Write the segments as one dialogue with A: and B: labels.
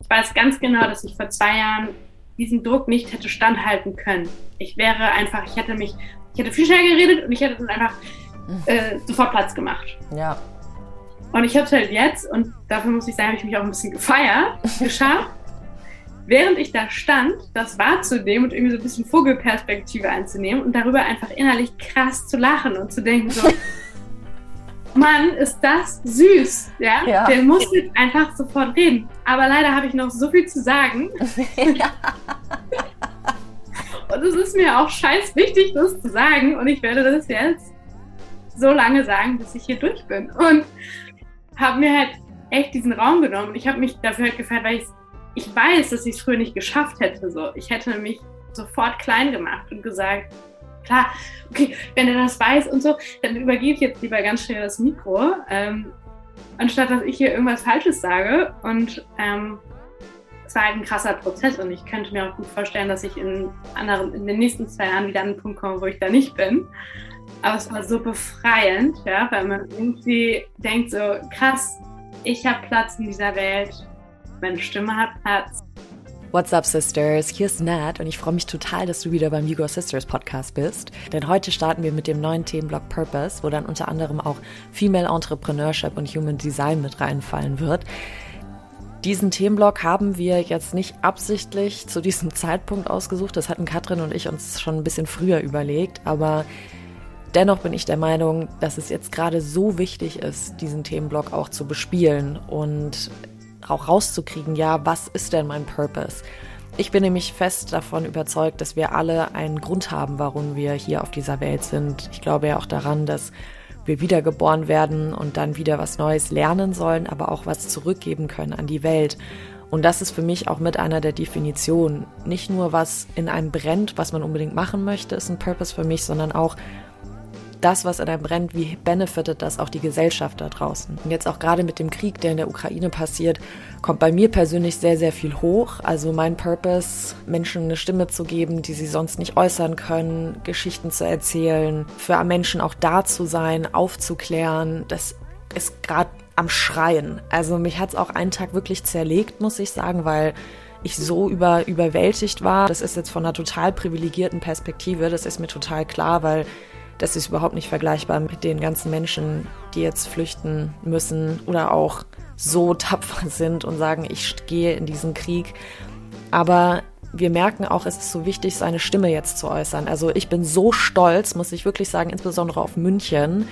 A: Ich weiß ganz genau, dass ich vor zwei Jahren diesen Druck nicht hätte standhalten können. Ich wäre einfach, ich hätte mich, ich hätte viel schneller geredet und ich hätte dann einfach äh, sofort Platz gemacht.
B: Ja.
A: Und ich habe es halt jetzt, und dafür muss ich sagen, habe ich mich auch ein bisschen gefeiert, geschafft, während ich da stand, das wahrzunehmen und irgendwie so ein bisschen Vogelperspektive einzunehmen und darüber einfach innerlich krass zu lachen und zu denken so, Mann, ist das süß, ja? ja. Der muss jetzt einfach sofort reden. Aber leider habe ich noch so viel zu sagen. Ja. und es ist mir auch scheiß wichtig, das zu sagen. Und ich werde das jetzt so lange sagen, bis ich hier durch bin. Und habe mir halt echt diesen Raum genommen. Und ich habe mich dafür halt gefeiert, weil ich, ich weiß, dass ich es früher nicht geschafft hätte. So. Ich hätte mich sofort klein gemacht und gesagt, klar, okay, wenn er das weiß und so, dann übergebe ich jetzt lieber ganz schnell das Mikro, ähm, anstatt dass ich hier irgendwas Falsches sage. Und ähm, es war halt ein krasser Prozess und ich könnte mir auch gut vorstellen, dass ich in, anderen, in den nächsten zwei Jahren wieder an den Punkt komme, wo ich da nicht bin. Aber es war so befreiend, ja, weil man irgendwie denkt so, krass, ich habe Platz in dieser Welt, meine Stimme hat Platz.
B: What's up, Sisters? Hier ist Nat und ich freue mich total, dass du wieder beim Hugo Sisters Podcast bist. Denn heute starten wir mit dem neuen Themenblock Purpose, wo dann unter anderem auch Female Entrepreneurship und Human Design mit reinfallen wird. Diesen Themenblock haben wir jetzt nicht absichtlich zu diesem Zeitpunkt ausgesucht. Das hatten Katrin und ich uns schon ein bisschen früher überlegt, aber Dennoch bin ich der Meinung, dass es jetzt gerade so wichtig ist, diesen Themenblock auch zu bespielen und auch rauszukriegen, ja, was ist denn mein Purpose? Ich bin nämlich fest davon überzeugt, dass wir alle einen Grund haben, warum wir hier auf dieser Welt sind. Ich glaube ja auch daran, dass wir wiedergeboren werden und dann wieder was Neues lernen sollen, aber auch was zurückgeben können an die Welt. Und das ist für mich auch mit einer der Definitionen. Nicht nur, was in einem brennt, was man unbedingt machen möchte, ist ein Purpose für mich, sondern auch, das, was in einem brennt, wie benefitet das auch die Gesellschaft da draußen? Und jetzt auch gerade mit dem Krieg, der in der Ukraine passiert, kommt bei mir persönlich sehr, sehr viel hoch. Also mein Purpose, Menschen eine Stimme zu geben, die sie sonst nicht äußern können, Geschichten zu erzählen, für Menschen auch da zu sein, aufzuklären, das ist gerade am Schreien. Also mich hat es auch einen Tag wirklich zerlegt, muss ich sagen, weil ich so über, überwältigt war. Das ist jetzt von einer total privilegierten Perspektive, das ist mir total klar, weil das ist überhaupt nicht vergleichbar mit den ganzen Menschen, die jetzt flüchten müssen oder auch so tapfer sind und sagen, ich gehe in diesen Krieg. Aber wir merken auch, es ist so wichtig, seine Stimme jetzt zu äußern. Also ich bin so stolz, muss ich wirklich sagen, insbesondere auf München,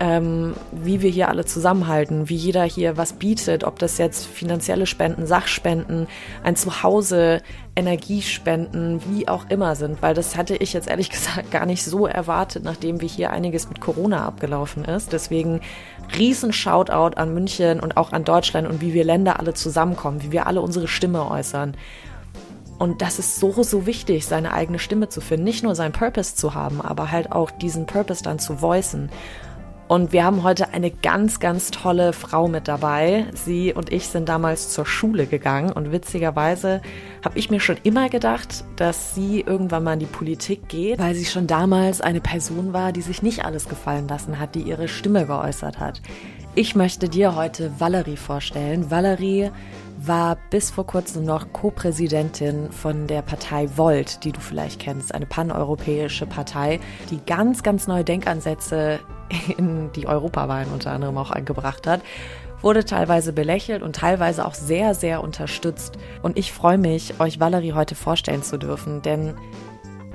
B: ähm, wie wir hier alle zusammenhalten, wie jeder hier was bietet, ob das jetzt finanzielle Spenden, Sachspenden, ein Zuhause, Energiespenden, wie auch immer sind, weil das hatte ich jetzt ehrlich gesagt gar nicht so erwartet, nachdem wie hier einiges mit Corona abgelaufen ist. Deswegen riesen Shoutout an München und auch an Deutschland und wie wir Länder alle zusammenkommen, wie wir alle unsere Stimme äußern. Und das ist so, so wichtig, seine eigene Stimme zu finden. Nicht nur seinen Purpose zu haben, aber halt auch diesen Purpose dann zu voicen. Und wir haben heute eine ganz, ganz tolle Frau mit dabei. Sie und ich sind damals zur Schule gegangen und witzigerweise habe ich mir schon immer gedacht, dass sie irgendwann mal in die Politik geht, weil sie schon damals eine Person war, die sich nicht alles gefallen lassen hat, die ihre Stimme geäußert hat. Ich möchte dir heute Valerie vorstellen. Valerie war bis vor kurzem noch Co-Präsidentin von der Partei Volt, die du vielleicht kennst, eine paneuropäische Partei, die ganz, ganz neue Denkansätze in die Europawahlen unter anderem auch eingebracht hat, wurde teilweise belächelt und teilweise auch sehr, sehr unterstützt. Und ich freue mich, euch Valerie heute vorstellen zu dürfen, denn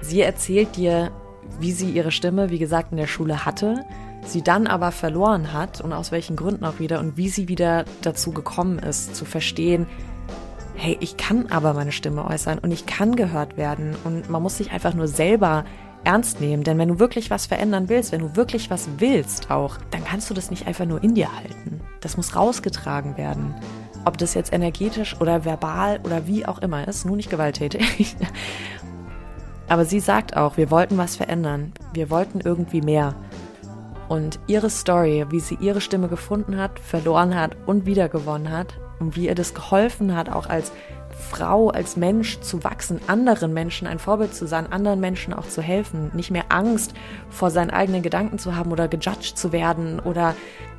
B: sie erzählt dir, wie sie ihre Stimme, wie gesagt, in der Schule hatte, sie dann aber verloren hat und aus welchen Gründen auch wieder und wie sie wieder dazu gekommen ist, zu verstehen, hey, ich kann aber meine Stimme äußern und ich kann gehört werden und man muss sich einfach nur selber ernst nehmen. Denn wenn du wirklich was verändern willst, wenn du wirklich was willst auch, dann kannst du das nicht einfach nur in dir halten. Das muss rausgetragen werden. Ob das jetzt energetisch oder verbal oder wie auch immer ist, nur nicht gewalttätig. Aber sie sagt auch, wir wollten was verändern. Wir wollten irgendwie mehr. Und ihre Story, wie sie ihre Stimme gefunden hat, verloren hat und wiedergewonnen hat und wie ihr das geholfen hat, auch als
C: Frau, als Mensch zu wachsen, anderen Menschen ein Vorbild zu sein, anderen Menschen auch zu helfen, nicht mehr Angst vor seinen eigenen Gedanken zu haben oder gejudged zu werden oder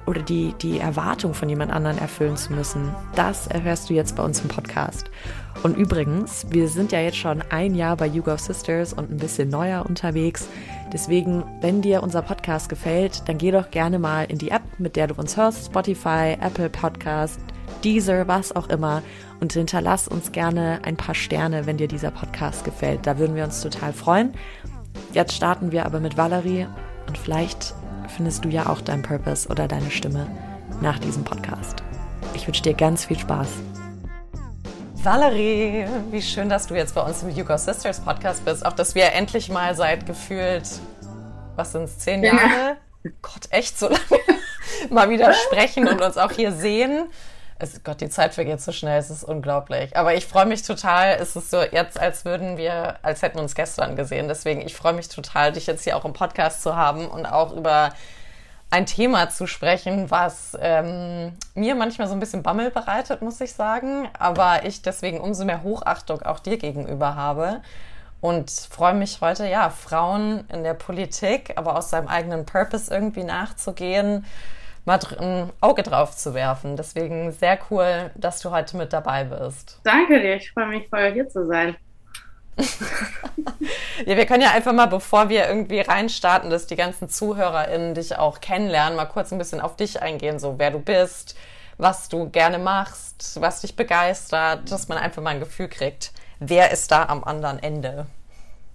C: oder die, die Erwartung von jemand anderen erfüllen zu müssen. Das erhörst du jetzt bei uns im Podcast. Und übrigens, wir sind ja jetzt schon ein Jahr bei YouGo Sisters und ein bisschen neuer unterwegs. Deswegen, wenn dir unser Podcast gefällt, dann geh doch gerne mal in die App, mit der du uns hörst, Spotify, Apple Podcast, Deezer, was auch immer, und hinterlass uns gerne ein paar Sterne, wenn dir dieser Podcast gefällt. Da würden wir uns total freuen. Jetzt starten wir aber mit Valerie und vielleicht findest du ja auch deinen Purpose oder deine Stimme nach diesem Podcast. Ich wünsche dir ganz viel Spaß. Valerie, wie schön, dass du jetzt bei uns im You Go Sisters Podcast bist. Auch, dass wir endlich mal seit gefühlt, was sind es, zehn Jahre? Ja. Gott, echt so lange mal wieder sprechen und uns auch hier sehen. Es, Gott, die Zeit vergeht so schnell, es ist unglaublich. Aber ich freue mich total. Es ist so jetzt, als würden wir, als hätten wir uns gestern gesehen. Deswegen, ich freue mich total, dich jetzt hier auch im Podcast zu haben und auch über ein Thema zu sprechen, was ähm, mir manchmal so ein bisschen Bammel bereitet, muss ich sagen. Aber ich deswegen umso mehr Hochachtung auch dir gegenüber habe. Und freue mich heute, ja, Frauen in der Politik, aber aus seinem eigenen Purpose irgendwie nachzugehen mal ein Auge drauf zu werfen. Deswegen sehr cool, dass du heute mit dabei bist.
A: Danke dir, ich freue mich voll hier zu sein.
C: ja, wir können ja einfach mal, bevor wir irgendwie reinstarten, dass die ganzen ZuhörerInnen dich auch kennenlernen, mal kurz ein bisschen auf dich eingehen, so wer du bist, was du gerne machst, was dich begeistert, dass man einfach mal ein Gefühl kriegt, wer ist da am anderen Ende.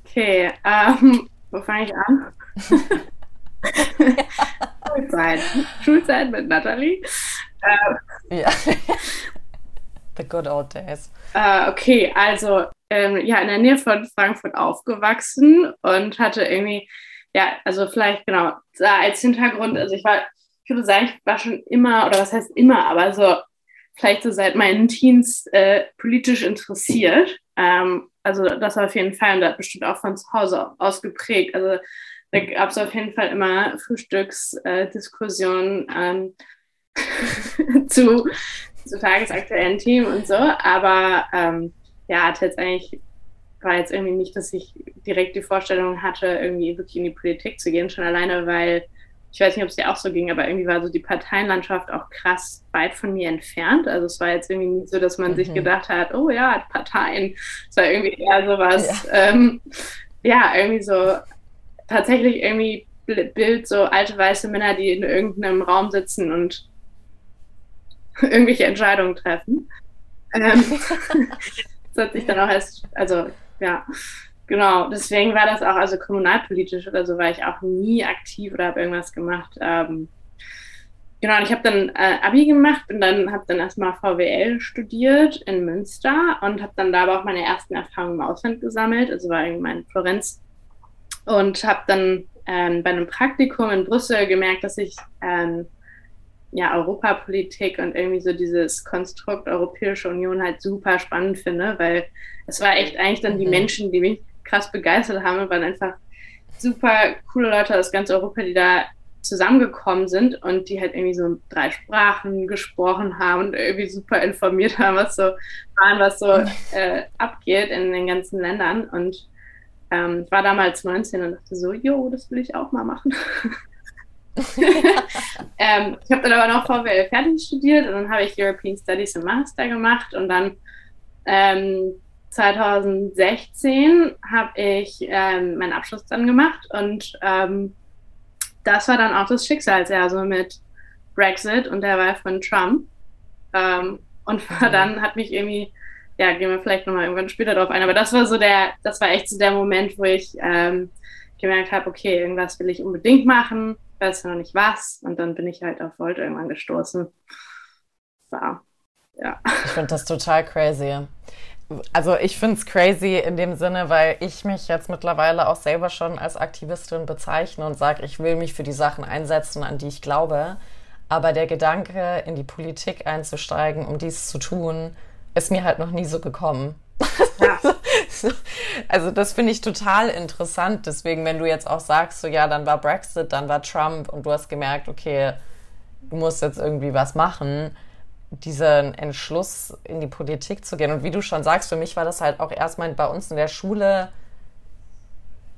A: Okay, ähm, wo fange ich an? Schulzeit. Schulzeit mit Natalie. Ja.
C: The good old days.
A: Äh, okay, also ähm, ja, in der Nähe von Frankfurt aufgewachsen und hatte irgendwie, ja, also vielleicht genau, da als Hintergrund, also ich war, ich würde sagen, ich war schon immer, oder was heißt immer, aber so vielleicht so seit meinen Teens äh, politisch interessiert. Ähm, also das auf jeden Fall und das bestimmt auch von zu Hause aus geprägt. Also da gab es auf jeden Fall immer Frühstücksdiskussionen ähm, zu, zu tagesaktuellen Themen und so. Aber ähm, ja, hat jetzt eigentlich war jetzt irgendwie nicht, dass ich direkt die Vorstellung hatte, irgendwie wirklich in die Politik zu gehen, schon alleine, weil ich weiß nicht, ob es dir auch so ging, aber irgendwie war so die Parteienlandschaft auch krass weit von mir entfernt. Also es war jetzt irgendwie nicht so, dass man mhm. sich gedacht hat, oh ja, Parteien. Es war irgendwie eher sowas, ja, ähm, ja irgendwie so tatsächlich irgendwie Bild so alte weiße Männer, die in irgendeinem Raum sitzen und irgendwelche Entscheidungen treffen. Ähm, das hat sich dann auch erst, also ja, genau, deswegen war das auch, also kommunalpolitisch oder so war ich auch nie aktiv oder habe irgendwas gemacht. Ähm, genau, und ich habe dann äh, Abi gemacht und dann habe dann erstmal VWL studiert in Münster und habe dann da aber auch meine ersten Erfahrungen im Ausland gesammelt. Also war irgendwie mein Florenz und habe dann ähm, bei einem Praktikum in Brüssel gemerkt, dass ich ähm, ja Europapolitik und irgendwie so dieses Konstrukt Europäische Union halt super spannend finde, weil es war echt eigentlich dann die mhm. Menschen, die mich krass begeistert haben, waren einfach super coole Leute aus ganz Europa, die da zusammengekommen sind und die halt irgendwie so drei Sprachen gesprochen haben und irgendwie super informiert haben, was so waren, was so äh, abgeht in den ganzen Ländern und ähm, ich war damals 19 und dachte so, jo, das will ich auch mal machen. ähm, ich habe dann aber noch VWL fertig studiert und dann habe ich European Studies im Master gemacht und dann ähm, 2016 habe ich ähm, meinen Abschluss dann gemacht und ähm, das war dann auch das Schicksalsjahr, so mit Brexit und der Wahl von Trump. Ähm, und war dann hat mich irgendwie ja, gehen wir vielleicht nochmal irgendwann später drauf ein. Aber das war so der, das war echt so der Moment, wo ich ähm, gemerkt habe, okay, irgendwas will ich unbedingt machen, weiß noch nicht was. Und dann bin ich halt auf Volt irgendwann gestoßen. War, ja.
C: Ich finde das total crazy. Also ich finde es crazy in dem Sinne, weil ich mich jetzt mittlerweile auch selber schon als Aktivistin bezeichne und sage, ich will mich für die Sachen einsetzen, an die ich glaube. Aber der Gedanke, in die Politik einzusteigen, um dies zu tun, ist mir halt noch nie so gekommen. Ja. also das finde ich total interessant. Deswegen, wenn du jetzt auch sagst, so ja, dann war Brexit, dann war Trump und du hast gemerkt, okay, du musst jetzt irgendwie was machen. diesen Entschluss in die Politik zu gehen. Und wie du schon sagst, für mich war das halt auch erstmal bei uns in der Schule.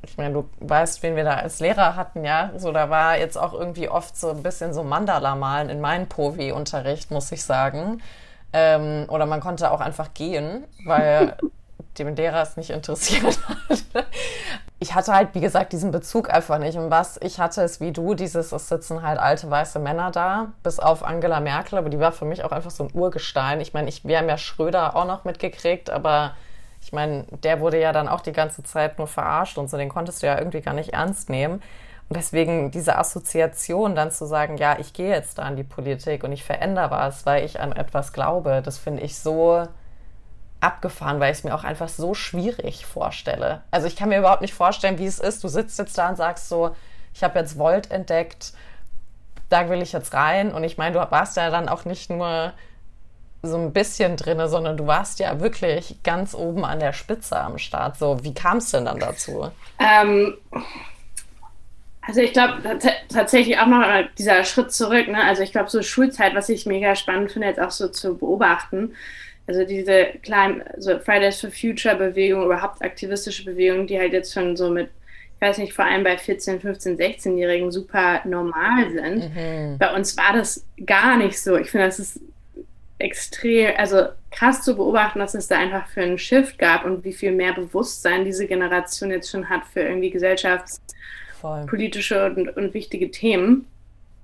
C: Ich meine, du weißt, wen wir da als Lehrer hatten, ja. So, da war jetzt auch irgendwie oft so ein bisschen so Mandala-Malen in meinem Povi-Unterricht, muss ich sagen. Ähm, oder man konnte auch einfach gehen, weil dem Lehrer es nicht interessiert hat. Ich hatte halt, wie gesagt, diesen Bezug einfach nicht. Und was ich hatte, ist wie du, dieses, es sitzen halt alte weiße Männer da, bis auf Angela Merkel, aber die war für mich auch einfach so ein Urgestein. Ich meine, ich, wir haben ja Schröder auch noch mitgekriegt, aber ich meine, der wurde ja dann auch die ganze Zeit nur verarscht und so, den konntest du ja irgendwie gar nicht ernst nehmen. Und deswegen diese Assoziation dann zu sagen, ja, ich gehe jetzt da in die Politik und ich verändere was, weil ich an etwas glaube, das finde ich so, abgefahren, weil ich es mir auch einfach so schwierig vorstelle. Also ich kann mir überhaupt nicht vorstellen, wie es ist. Du sitzt jetzt da und sagst so, ich habe jetzt Volt entdeckt, da will ich jetzt rein. Und ich meine, du warst ja dann auch nicht nur so ein bisschen drinne, sondern du warst ja wirklich ganz oben an der Spitze am Start. So, wie kam es denn dann dazu?
A: Ähm, also ich glaube tatsächlich auch noch dieser Schritt zurück. Ne? Also ich glaube so Schulzeit, was ich mega spannend finde, jetzt auch so zu beobachten also diese kleinen, also Fridays for Future Bewegung, überhaupt aktivistische Bewegung, die halt jetzt schon so mit, ich weiß nicht, vor allem bei 14, 15, 16-Jährigen super normal sind. Mhm. Bei uns war das gar nicht so. Ich finde, das ist extrem, also krass zu beobachten, dass es da einfach für einen Shift gab und wie viel mehr Bewusstsein diese Generation jetzt schon hat für irgendwie gesellschaftspolitische und, und wichtige Themen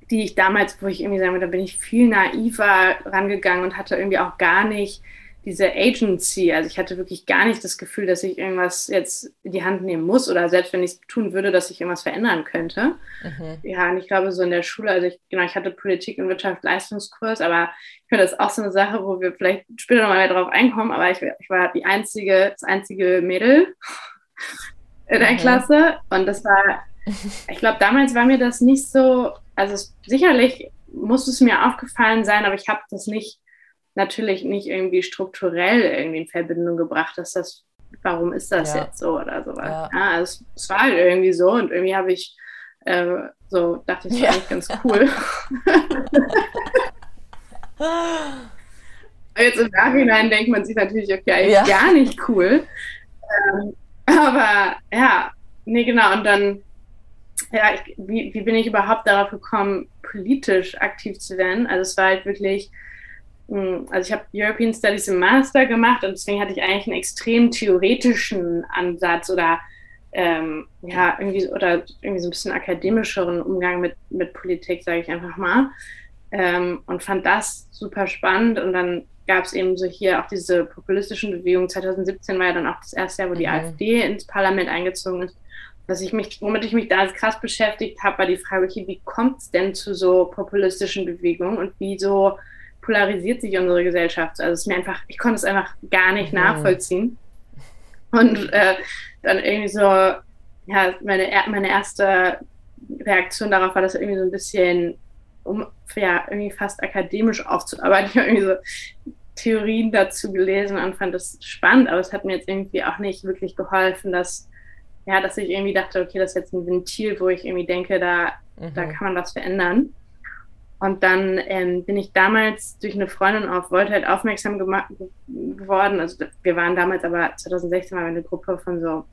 A: die ich damals, wo ich irgendwie sagen würde, da bin ich viel naiver rangegangen und hatte irgendwie auch gar nicht diese Agency. Also ich hatte wirklich gar nicht das Gefühl, dass ich irgendwas jetzt in die Hand nehmen muss oder selbst wenn ich es tun würde, dass ich irgendwas verändern könnte. Mhm. Ja, und ich glaube, so in der Schule, also ich, genau, ich hatte Politik und Wirtschaft Leistungskurs, aber ich finde das ist auch so eine Sache, wo wir vielleicht später nochmal mehr drauf einkommen, aber ich, ich war die einzige, das einzige Mädel in der mhm. Klasse und das war, ich glaube, damals war mir das nicht so also es, sicherlich muss es mir aufgefallen sein, aber ich habe das nicht, natürlich nicht irgendwie strukturell irgendwie in Verbindung gebracht, dass das, warum ist das ja. jetzt so oder sowas. Ja. ja also es, es, war halt irgendwie so und irgendwie habe ich äh, so, dachte ich, das ja. eigentlich ganz cool. Jetzt im Nachhinein denkt man sich natürlich, okay, ja. gar nicht cool. Ähm, aber ja, nee, genau. Und dann ja, ich, wie, wie bin ich überhaupt darauf gekommen, politisch aktiv zu werden? Also es war halt wirklich, hm, also ich habe European Studies im Master gemacht und deswegen hatte ich eigentlich einen extrem theoretischen Ansatz oder ähm, ja, irgendwie oder irgendwie so ein bisschen akademischeren Umgang mit, mit Politik, sage ich einfach mal. Ähm, und fand das super spannend und dann gab es eben so hier auch diese populistischen Bewegungen. 2017 war ja dann auch das erste Jahr, wo die mhm. AfD ins Parlament eingezogen ist was ich mich, womit ich mich da krass beschäftigt habe, war die Frage, okay, wie kommt es denn zu so populistischen Bewegungen und wieso polarisiert sich unsere Gesellschaft? Also es mir einfach, ich konnte es einfach gar nicht mhm. nachvollziehen. Und äh, dann irgendwie so, ja, meine, meine erste Reaktion darauf war, das irgendwie so ein bisschen, um ja, irgendwie fast akademisch aufzuarbeiten. Ich habe irgendwie so Theorien dazu gelesen und fand das spannend, aber es hat mir jetzt irgendwie auch nicht wirklich geholfen, dass ja, dass ich irgendwie dachte, okay, das ist jetzt ein Ventil, wo ich irgendwie denke, da, mhm. da kann man was verändern. Und dann ähm, bin ich damals durch eine Freundin auf Volt halt aufmerksam geworden. Also wir waren damals aber 2016 waren wir eine Gruppe von so,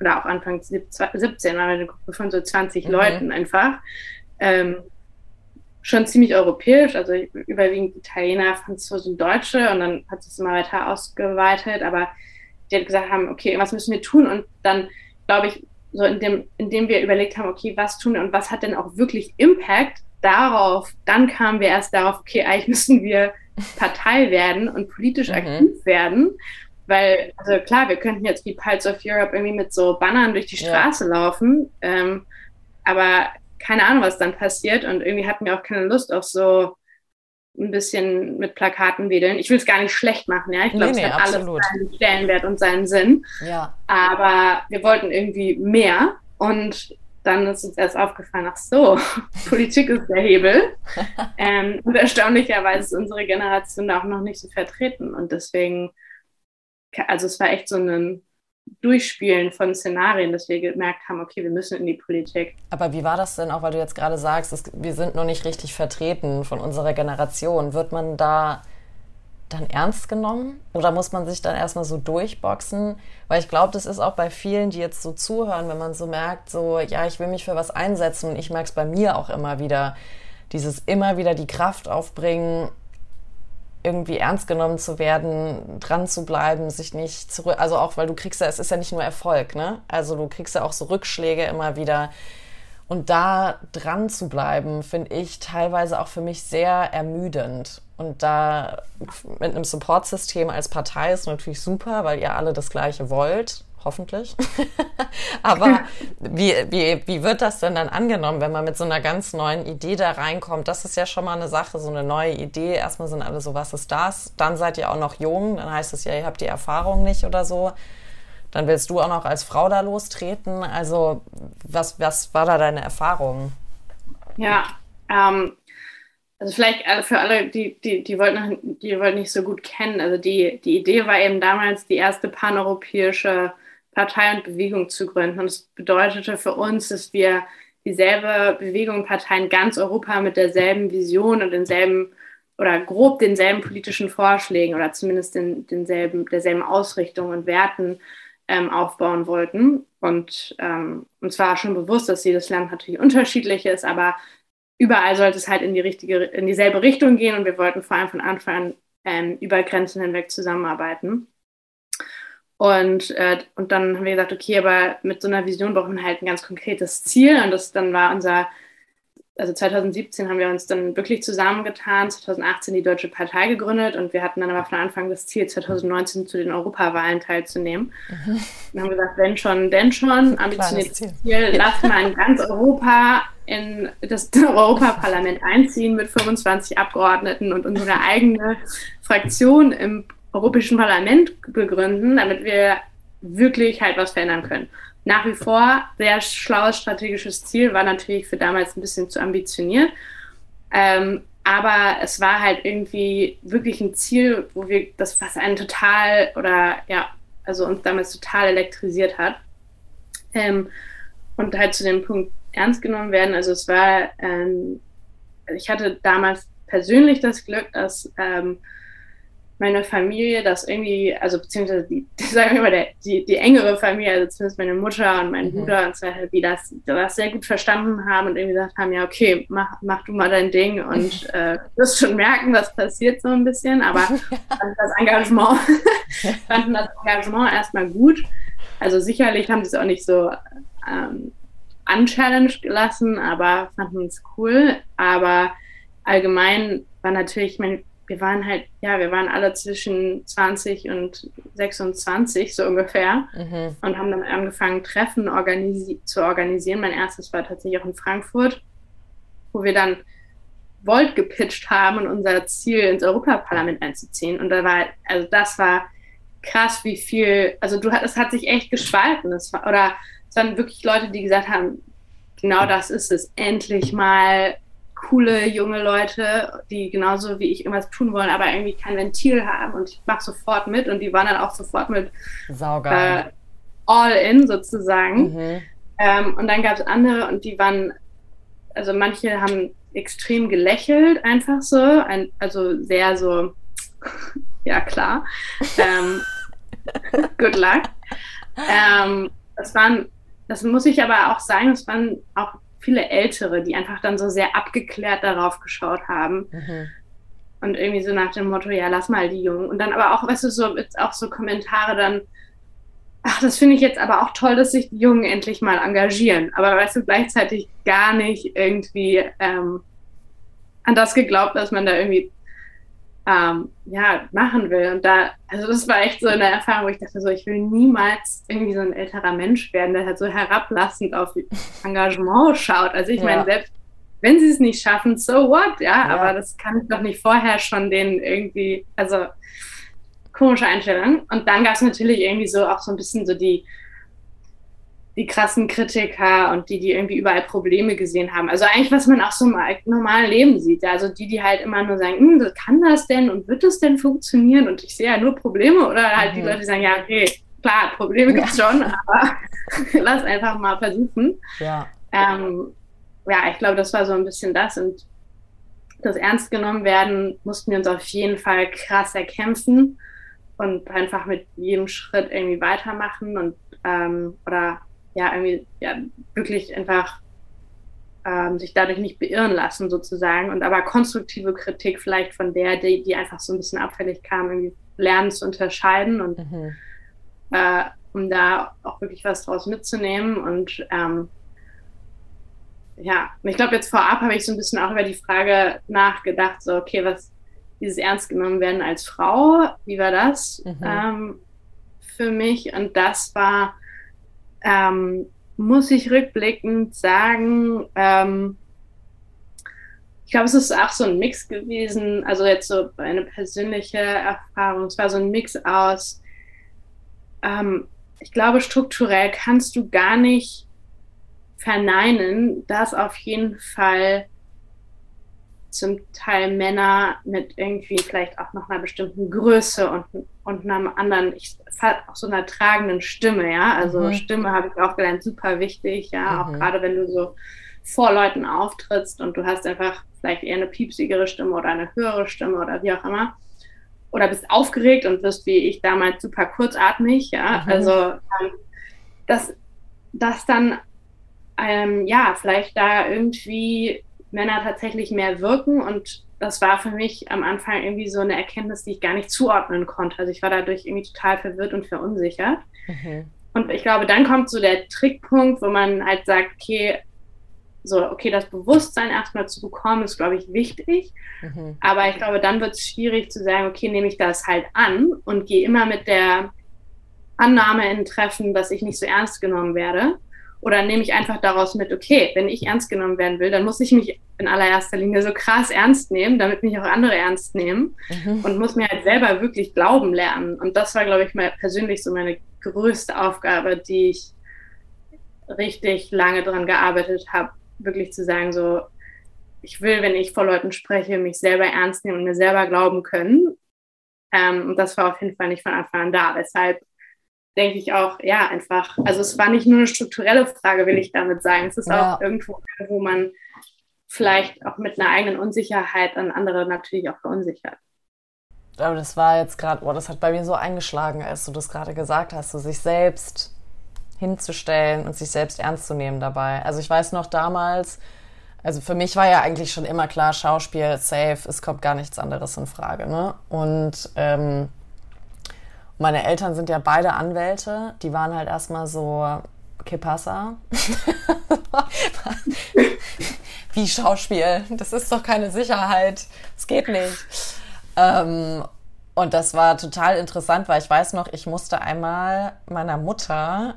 A: oder auch Anfang 17 waren wir eine Gruppe von so 20 mhm. Leuten einfach. Ähm, schon ziemlich europäisch, also überwiegend Italiener, Franzosen, Deutsche und dann hat sich es immer weiter ausgeweitet, aber die hat gesagt haben, okay, was müssen wir tun? Und dann glaube ich, so in dem, indem wir überlegt haben, okay, was tun wir und was hat denn auch wirklich Impact darauf, dann kamen wir erst darauf, okay, eigentlich müssen wir Partei werden und politisch mhm. aktiv werden. Weil, also klar, wir könnten jetzt wie Pulse of Europe irgendwie mit so Bannern durch die Straße ja. laufen, ähm, aber keine Ahnung, was dann passiert und irgendwie hatten wir auch keine Lust auf so ein bisschen mit Plakaten wedeln. Ich will es gar nicht schlecht machen, ja. Ich glaube, nee, nee, es hat absolut. alles seinen Stellenwert und seinen Sinn.
C: Ja.
A: Aber wir wollten irgendwie mehr und dann ist uns erst aufgefallen, ach so, Politik ist der Hebel. ähm, und erstaunlicherweise ist unsere Generation da auch noch nicht so vertreten. Und deswegen, also es war echt so ein Durchspielen von Szenarien, dass wir gemerkt haben, okay, wir müssen in die Politik.
C: Aber wie war das denn auch, weil du jetzt gerade sagst, es, wir sind noch nicht richtig vertreten von unserer Generation. Wird man da dann ernst genommen? Oder muss man sich dann erstmal so durchboxen? Weil ich glaube, das ist auch bei vielen, die jetzt so zuhören, wenn man so merkt, so, ja, ich will mich für was einsetzen und ich merke es bei mir auch immer wieder, dieses immer wieder die Kraft aufbringen, irgendwie ernst genommen zu werden, dran zu bleiben, sich nicht zurück, also auch, weil du kriegst ja, es ist ja nicht nur Erfolg, ne? Also du kriegst ja auch so Rückschläge immer wieder. Und da dran zu bleiben, finde ich teilweise auch für mich sehr ermüdend. Und da mit einem Supportsystem als Partei ist natürlich super, weil ihr alle das Gleiche wollt hoffentlich. Aber wie, wie, wie wird das denn dann angenommen, wenn man mit so einer ganz neuen Idee da reinkommt? Das ist ja schon mal eine Sache, so eine neue Idee. Erstmal sind alle so, was ist das? Dann seid ihr auch noch jung, dann heißt es ja, ihr habt die Erfahrung nicht oder so. Dann willst du auch noch als Frau da lostreten. Also, was, was war da deine Erfahrung?
A: Ja, ähm, also vielleicht äh, für alle, die, die, die wollten die wollten nicht so gut kennen. Also die, die Idee war eben damals die erste paneuropäische Partei und Bewegung zu gründen. Und das bedeutete für uns, dass wir dieselbe Bewegung, Partei in ganz Europa mit derselben Vision und denselben oder grob denselben politischen Vorschlägen oder zumindest den, denselben, derselben Ausrichtung und Werten ähm, aufbauen wollten. Und ähm, uns war schon bewusst, dass jedes Land natürlich unterschiedlich ist, aber überall sollte es halt in die richtige, in dieselbe Richtung gehen und wir wollten vor allem von Anfang an ähm, über Grenzen hinweg zusammenarbeiten. Und, äh, und dann haben wir gesagt, okay, aber mit so einer Vision brauchen wir halt ein ganz konkretes Ziel. Und das dann war unser, also 2017 haben wir uns dann wirklich zusammengetan, 2018 die Deutsche Partei gegründet und wir hatten dann aber von Anfang das Ziel, 2019 zu den Europawahlen teilzunehmen. Mhm. Und haben gesagt, wenn schon, denn schon, ambitioniertes Ziel, Ziel lass mal in ganz Europa in das Europaparlament einziehen mit 25 Abgeordneten und unsere eigene Fraktion im Europäischen Parlament begründen, damit wir wirklich halt was verändern können. Nach wie vor sehr schlaues strategisches Ziel, war natürlich für damals ein bisschen zu ambitioniert. Ähm, aber es war halt irgendwie wirklich ein Ziel, wo wir das, was einen total oder ja, also uns damals total elektrisiert hat. Ähm, und halt zu dem Punkt ernst genommen werden. Also es war, ähm, ich hatte damals persönlich das Glück, dass ähm, meine Familie das irgendwie, also beziehungsweise die, sagen wir mal, der, die, die engere Familie, also zumindest meine Mutter und mein mhm. Bruder und so weiter, die das, das sehr gut verstanden haben und irgendwie gesagt haben, ja, okay, mach, mach du mal dein Ding und äh, wirst schon merken, was passiert so ein bisschen, aber das Engagement, fanden das Engagement erstmal gut. Also sicherlich haben sie es auch nicht so ähm, unchallenged gelassen, aber fanden es cool. Aber allgemein war natürlich, ich meine, wir waren halt, ja, wir waren alle zwischen 20 und 26 so ungefähr mhm. und haben dann angefangen, Treffen organisi zu organisieren. Mein erstes war tatsächlich auch in Frankfurt, wo wir dann Volt gepitcht haben und unser Ziel ins Europaparlament einzuziehen. Und da war, also das war krass, wie viel, also du, es hat sich echt gespalten. Es war, oder es waren wirklich Leute, die gesagt haben, genau das ist es, endlich mal coole junge Leute, die genauso wie ich irgendwas tun wollen, aber irgendwie kein Ventil haben und ich mache sofort mit und die waren dann auch sofort mit äh, all in sozusagen. Mhm. Ähm, und dann gab es andere und die waren, also manche haben extrem gelächelt, einfach so, ein, also sehr so, ja klar, ähm, good luck. Ähm, das waren, das muss ich aber auch sagen, es waren auch viele Ältere, die einfach dann so sehr abgeklärt darauf geschaut haben. Mhm. Und irgendwie so nach dem Motto, ja, lass mal die Jungen. Und dann aber auch, weißt du, so auch so Kommentare dann, ach, das finde ich jetzt aber auch toll, dass sich die Jungen endlich mal engagieren. Aber weißt du, gleichzeitig gar nicht irgendwie ähm, an das geglaubt, dass man da irgendwie ähm, ja, machen will. Und da, also das war echt so eine Erfahrung, wo ich dachte, so, ich will niemals irgendwie so ein älterer Mensch werden, der halt so herablassend auf Engagement schaut. Also ich ja. meine, selbst wenn sie es nicht schaffen, so what, ja, ja, aber das kann ich doch nicht vorher schon denen irgendwie, also komische Einstellung. Und dann gab es natürlich irgendwie so auch so ein bisschen so die die krassen Kritiker und die, die irgendwie überall Probleme gesehen haben. Also eigentlich, was man auch so im normalen Leben sieht. Also die, die halt immer nur sagen, hm, kann das denn und wird das denn funktionieren? Und ich sehe ja nur Probleme oder halt mhm. die Leute, die sagen, ja, okay, klar, Probleme gibt es ja. schon, aber lass einfach mal versuchen. Ja. Ähm, ja, ich glaube, das war so ein bisschen das und das ernst genommen werden mussten wir uns auf jeden Fall krass erkämpfen und einfach mit jedem Schritt irgendwie weitermachen und ähm, oder ja irgendwie ja wirklich einfach ähm, sich dadurch nicht beirren lassen sozusagen und aber konstruktive Kritik vielleicht von der, die, die einfach so ein bisschen abfällig kam, irgendwie lernen zu unterscheiden und mhm. äh, um da auch wirklich was draus mitzunehmen und ähm, ja, ich glaube, jetzt vorab habe ich so ein bisschen auch über die Frage nachgedacht, so, okay, was dieses ernst genommen werden als Frau, wie war das mhm. ähm, für mich? Und das war, ähm, muss ich rückblickend sagen, ähm, ich glaube, es ist auch so ein Mix gewesen, also jetzt so eine persönliche Erfahrung, es war so ein Mix aus, ähm, ich glaube, strukturell kannst du gar nicht verneinen, dass auf jeden Fall zum Teil Männer mit irgendwie vielleicht auch noch einer bestimmten Größe und, und einem anderen, ich auch so einer tragenden Stimme, ja. Also mhm. Stimme habe ich auch gelernt, super wichtig, ja, mhm. auch gerade wenn du so vor Leuten auftrittst und du hast einfach vielleicht eher eine piepsigere Stimme oder eine höhere Stimme oder wie auch immer. Oder bist aufgeregt und wirst wie ich damals super kurzatmig, ja. Mhm. Also ähm, dass das dann ähm, ja, vielleicht da irgendwie Männer tatsächlich mehr wirken und das war für mich am Anfang irgendwie so eine Erkenntnis, die ich gar nicht zuordnen konnte. Also ich war dadurch irgendwie total verwirrt und verunsichert. Mhm. Und ich glaube, dann kommt so der Trickpunkt, wo man halt sagt, okay, so, okay, das Bewusstsein erstmal zu bekommen, ist, glaube ich, wichtig. Mhm. Aber ich glaube, dann wird es schwierig zu sagen, okay, nehme ich das halt an und gehe immer mit der Annahme in Treffen, dass ich nicht so ernst genommen werde. Oder nehme ich einfach daraus mit, okay, wenn ich ernst genommen werden will, dann muss ich mich in allererster Linie so krass ernst nehmen, damit mich auch andere ernst nehmen mhm. und muss mir halt selber wirklich glauben lernen. Und das war, glaube ich, mal persönlich so meine größte Aufgabe, die ich richtig lange daran gearbeitet habe, wirklich zu sagen, so, ich will, wenn ich vor Leuten spreche, mich selber ernst nehmen und mir selber glauben können. Ähm, und das war auf jeden Fall nicht von Anfang an da, weshalb denke ich auch, ja, einfach, also es war nicht nur eine strukturelle Frage, will ich damit sagen. Es ist ja. auch irgendwo, wo man vielleicht auch mit einer eigenen Unsicherheit an andere natürlich auch verunsichert.
C: Aber das war jetzt gerade, oh, das hat bei mir so eingeschlagen, als du das gerade gesagt hast, so sich selbst hinzustellen und sich selbst ernst zu nehmen dabei. Also ich weiß noch damals, also für mich war ja eigentlich schon immer klar, Schauspiel, safe, es kommt gar nichts anderes in Frage. Ne? Und ähm, meine Eltern sind ja beide Anwälte. Die waren halt erstmal so, que pasa? Wie Schauspiel? Das ist doch keine Sicherheit. Es geht nicht. Ähm, und das war total interessant, weil ich weiß noch, ich musste einmal meiner Mutter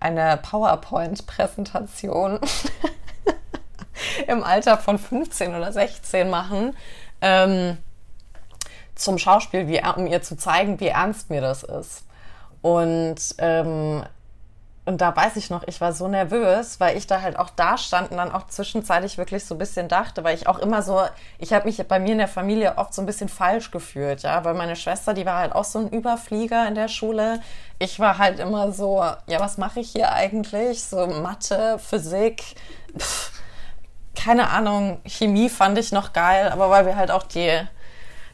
C: eine PowerPoint-Präsentation im Alter von 15 oder 16 machen. Ähm, zum Schauspiel, wie, um ihr zu zeigen, wie ernst mir das ist. Und, ähm, und da weiß ich noch, ich war so nervös, weil ich da halt auch da stand und dann auch zwischenzeitlich wirklich so ein bisschen dachte, weil ich auch immer so, ich habe mich bei mir in der Familie oft so ein bisschen falsch gefühlt, ja, weil meine Schwester, die war halt auch so ein Überflieger in der Schule. Ich war halt immer so, ja, was mache ich hier eigentlich? So Mathe, Physik, pff, keine Ahnung, Chemie fand ich noch geil, aber weil wir halt auch die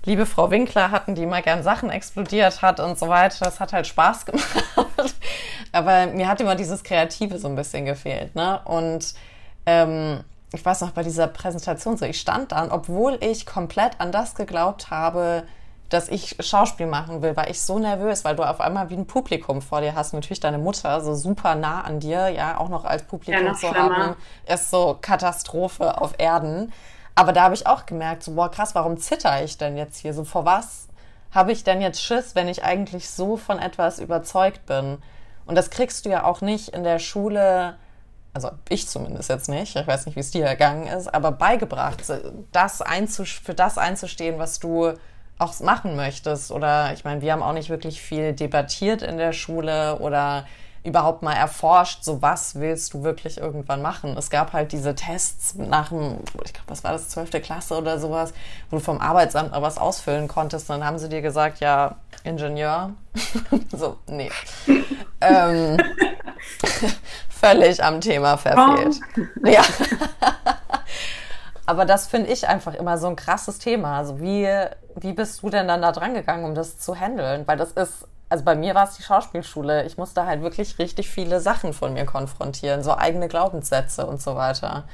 C: liebe Frau Winkler hatten, die immer gern Sachen explodiert hat und so weiter. Das hat halt Spaß gemacht. Aber mir hat immer dieses Kreative so ein bisschen gefehlt. Ne? Und ähm, ich weiß noch bei dieser Präsentation so, ich stand dann, obwohl ich komplett an das geglaubt habe, dass ich Schauspiel machen will, war ich so nervös, weil du auf einmal wie ein Publikum vor dir hast. Natürlich deine Mutter so super nah an dir, ja, auch noch als Publikum ja, zu haben, ist so Katastrophe auf Erden. Aber da habe ich auch gemerkt, so, boah, krass, warum zitter ich denn jetzt hier? So, vor was habe ich denn jetzt Schiss, wenn ich eigentlich so von etwas überzeugt bin? Und das kriegst du ja auch nicht in der Schule, also ich zumindest jetzt nicht, ich weiß nicht, wie es dir ergangen ist, aber beigebracht, das für das einzustehen, was du auch machen möchtest. Oder ich meine, wir haben auch nicht wirklich viel debattiert in der Schule oder überhaupt mal erforscht, so was willst du wirklich irgendwann machen. Es gab halt diese Tests nach dem, ich glaube, was war das, 12. Klasse oder sowas, wo du vom Arbeitsamt mal was ausfüllen konntest. dann haben sie dir gesagt, ja, Ingenieur. so, nee. ähm, völlig am Thema verfehlt. Oh. Ja. Aber das finde ich einfach immer so ein krasses Thema. Also wie, wie bist du denn dann da dran gegangen, um das zu handeln? Weil das ist also bei mir war es die Schauspielschule. Ich musste halt wirklich richtig viele Sachen von mir konfrontieren, so eigene Glaubenssätze und so weiter.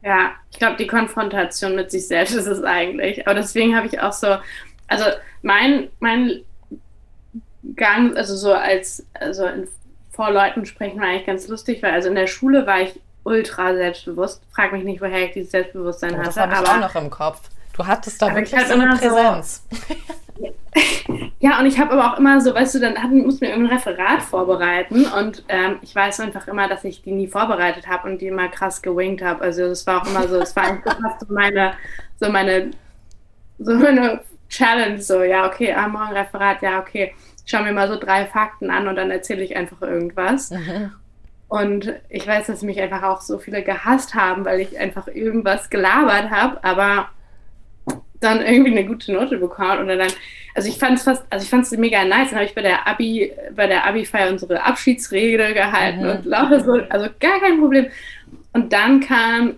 A: Ja, ich glaube, die Konfrontation mit sich selbst ist es eigentlich. Aber deswegen habe ich auch so, also mein, mein Gang, also so als, also in, vor Leuten sprechen war eigentlich ganz lustig, weil also in der Schule war ich ultra selbstbewusst. Frag mich nicht, woher ich dieses Selbstbewusstsein oh, hatte.
C: Das habe ich aber, auch noch im Kopf. Du hattest da wirklich so eine Präsenz. So,
A: Ja, und ich habe aber auch immer so, weißt du, dann hatten, mussten wir ein Referat vorbereiten und ähm, ich weiß einfach immer, dass ich die nie vorbereitet habe und die immer krass gewinkt habe. Also das war auch immer so, es war einfach so meine, so meine, so meine Challenge, so, ja, okay, ah, morgen Referat, ja, okay, schau mir mal so drei Fakten an und dann erzähle ich einfach irgendwas. Mhm. Und ich weiß, dass mich einfach auch so viele gehasst haben, weil ich einfach irgendwas gelabert habe, aber dann irgendwie eine gute Note bekommen oder dann, also ich fand es fast, also ich fand es mega nice. Dann habe ich bei der Abi, bei der Abi-Feier unsere Abschiedsrede gehalten mhm. und lauter so, also gar kein Problem. Und dann kam,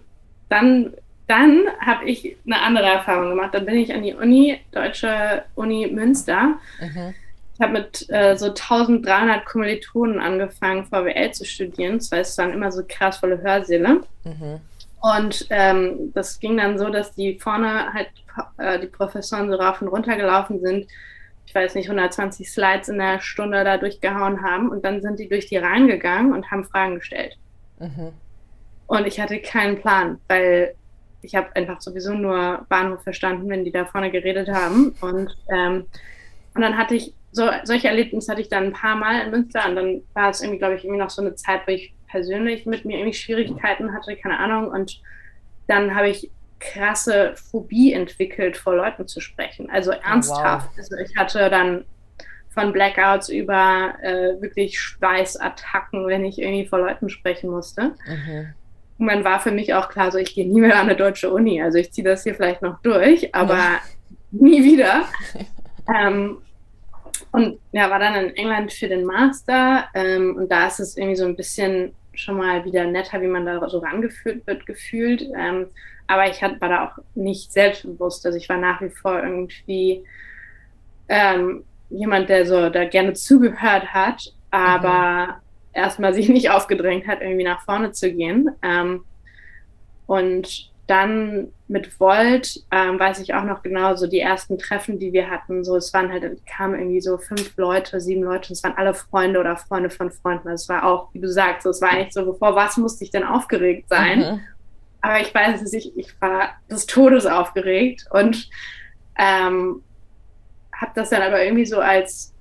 A: dann, dann habe ich eine andere Erfahrung gemacht. Dann bin ich an die Uni, Deutsche Uni Münster. Mhm. Ich habe mit äh, so 1300 Kommilitonen angefangen, VWL zu studieren. Das es waren immer so krass volle Hörsäle. Mhm. Und ähm, das ging dann so, dass die vorne halt äh, die Professoren so rauf und runter gelaufen sind. Ich weiß nicht, 120 Slides in der Stunde da durchgehauen haben. Und dann sind die durch die Reihen gegangen und haben Fragen gestellt. Mhm. Und ich hatte keinen Plan, weil ich habe einfach sowieso nur Bahnhof verstanden, wenn die da vorne geredet haben. Und, ähm, und dann hatte ich so, solche Erlebnisse hatte ich dann ein paar Mal in Münster und dann war es irgendwie, glaube ich, irgendwie noch so eine Zeit, wo ich persönlich mit mir irgendwie Schwierigkeiten hatte, keine Ahnung. Und dann habe ich krasse Phobie entwickelt, vor Leuten zu sprechen. Also oh, ernsthaft. wow. Also ich hatte dann von Blackouts über äh, wirklich Schweißattacken, wenn ich irgendwie vor Leuten sprechen musste. Mhm. Und dann war für mich auch klar, so ich gehe nie mehr an eine deutsche Uni. Also ich ziehe das hier vielleicht noch durch, aber ja. nie wieder. ähm, und ja, war dann in England für den Master. Ähm, und da ist es irgendwie so ein bisschen schon mal wieder netter, wie man da so rangeführt wird, gefühlt. Ähm, aber ich hat, war da auch nicht selbstbewusst. Also ich war nach wie vor irgendwie ähm, jemand, der so da gerne zugehört hat, aber mhm. erstmal sich nicht aufgedrängt hat, irgendwie nach vorne zu gehen. Ähm, und dann mit Volt ähm, weiß ich auch noch genau, so die ersten Treffen, die wir hatten, so es waren halt, kamen irgendwie so fünf Leute, sieben Leute, es waren alle Freunde oder Freunde von Freunden. Es war auch, wie du sagst, so, es war eigentlich so, bevor was musste ich denn aufgeregt sein? Mhm. Aber ich weiß es nicht, ich war des Todes aufgeregt und ähm, habe das dann aber irgendwie so als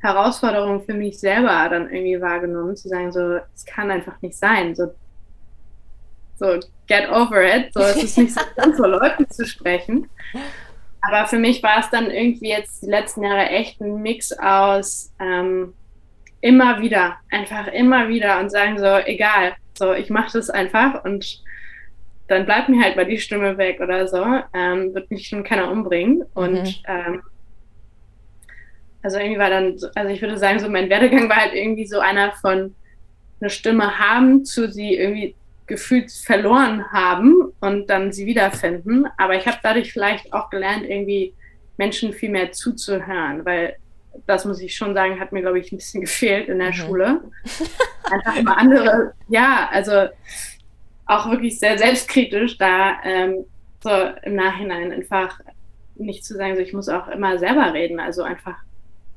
A: Herausforderung für mich selber dann irgendwie wahrgenommen, zu sagen, so, es kann einfach nicht sein. So, so get over it. So, es ist nicht so, vor Leuten zu sprechen. Aber für mich war es dann irgendwie jetzt die letzten Jahre echt ein Mix aus ähm, immer wieder, einfach immer wieder und sagen so, egal, so, ich mache das einfach und dann bleibt mir halt mal die Stimme weg oder so, ähm, wird mich schon keiner umbringen. Und mhm. ähm, also irgendwie war dann, also ich würde sagen, so mein Werdegang war halt irgendwie so einer von eine Stimme haben zu sie irgendwie gefühlt verloren haben und dann sie wiederfinden. Aber ich habe dadurch vielleicht auch gelernt, irgendwie Menschen viel mehr zuzuhören, weil das muss ich schon sagen, hat mir, glaube ich, ein bisschen gefehlt in der mhm. Schule. Einfach mal andere, ja, also auch wirklich sehr selbstkritisch da ähm, so im Nachhinein einfach nicht zu sagen, so ich muss auch immer selber reden, also einfach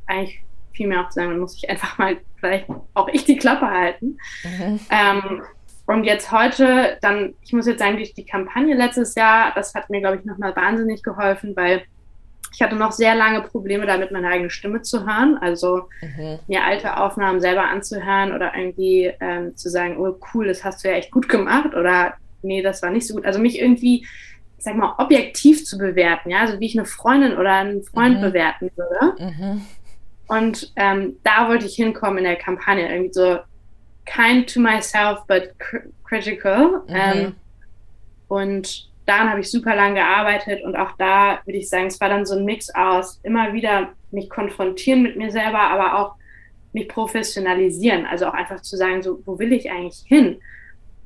A: eigentlich viel mehr auch zu sagen, dann muss ich einfach mal vielleicht auch ich die Klappe halten. Mhm. Ähm, und jetzt heute, dann, ich muss jetzt sagen, durch die Kampagne letztes Jahr, das hat mir, glaube ich, nochmal wahnsinnig geholfen, weil ich hatte noch sehr lange Probleme damit, meine eigene Stimme zu hören. Also mhm. mir alte Aufnahmen selber anzuhören oder irgendwie ähm, zu sagen, oh cool, das hast du ja echt gut gemacht oder nee, das war nicht so gut. Also mich irgendwie, ich sag mal, objektiv zu bewerten, ja, also wie ich eine Freundin oder einen Freund mhm. bewerten würde. Mhm. Und ähm, da wollte ich hinkommen in der Kampagne. Irgendwie so kind to myself, but critical. Mhm. Ähm, und daran habe ich super lange gearbeitet und auch da würde ich sagen, es war dann so ein Mix aus immer wieder mich konfrontieren mit mir selber, aber auch mich professionalisieren. Also auch einfach zu sagen, so, wo will ich eigentlich hin?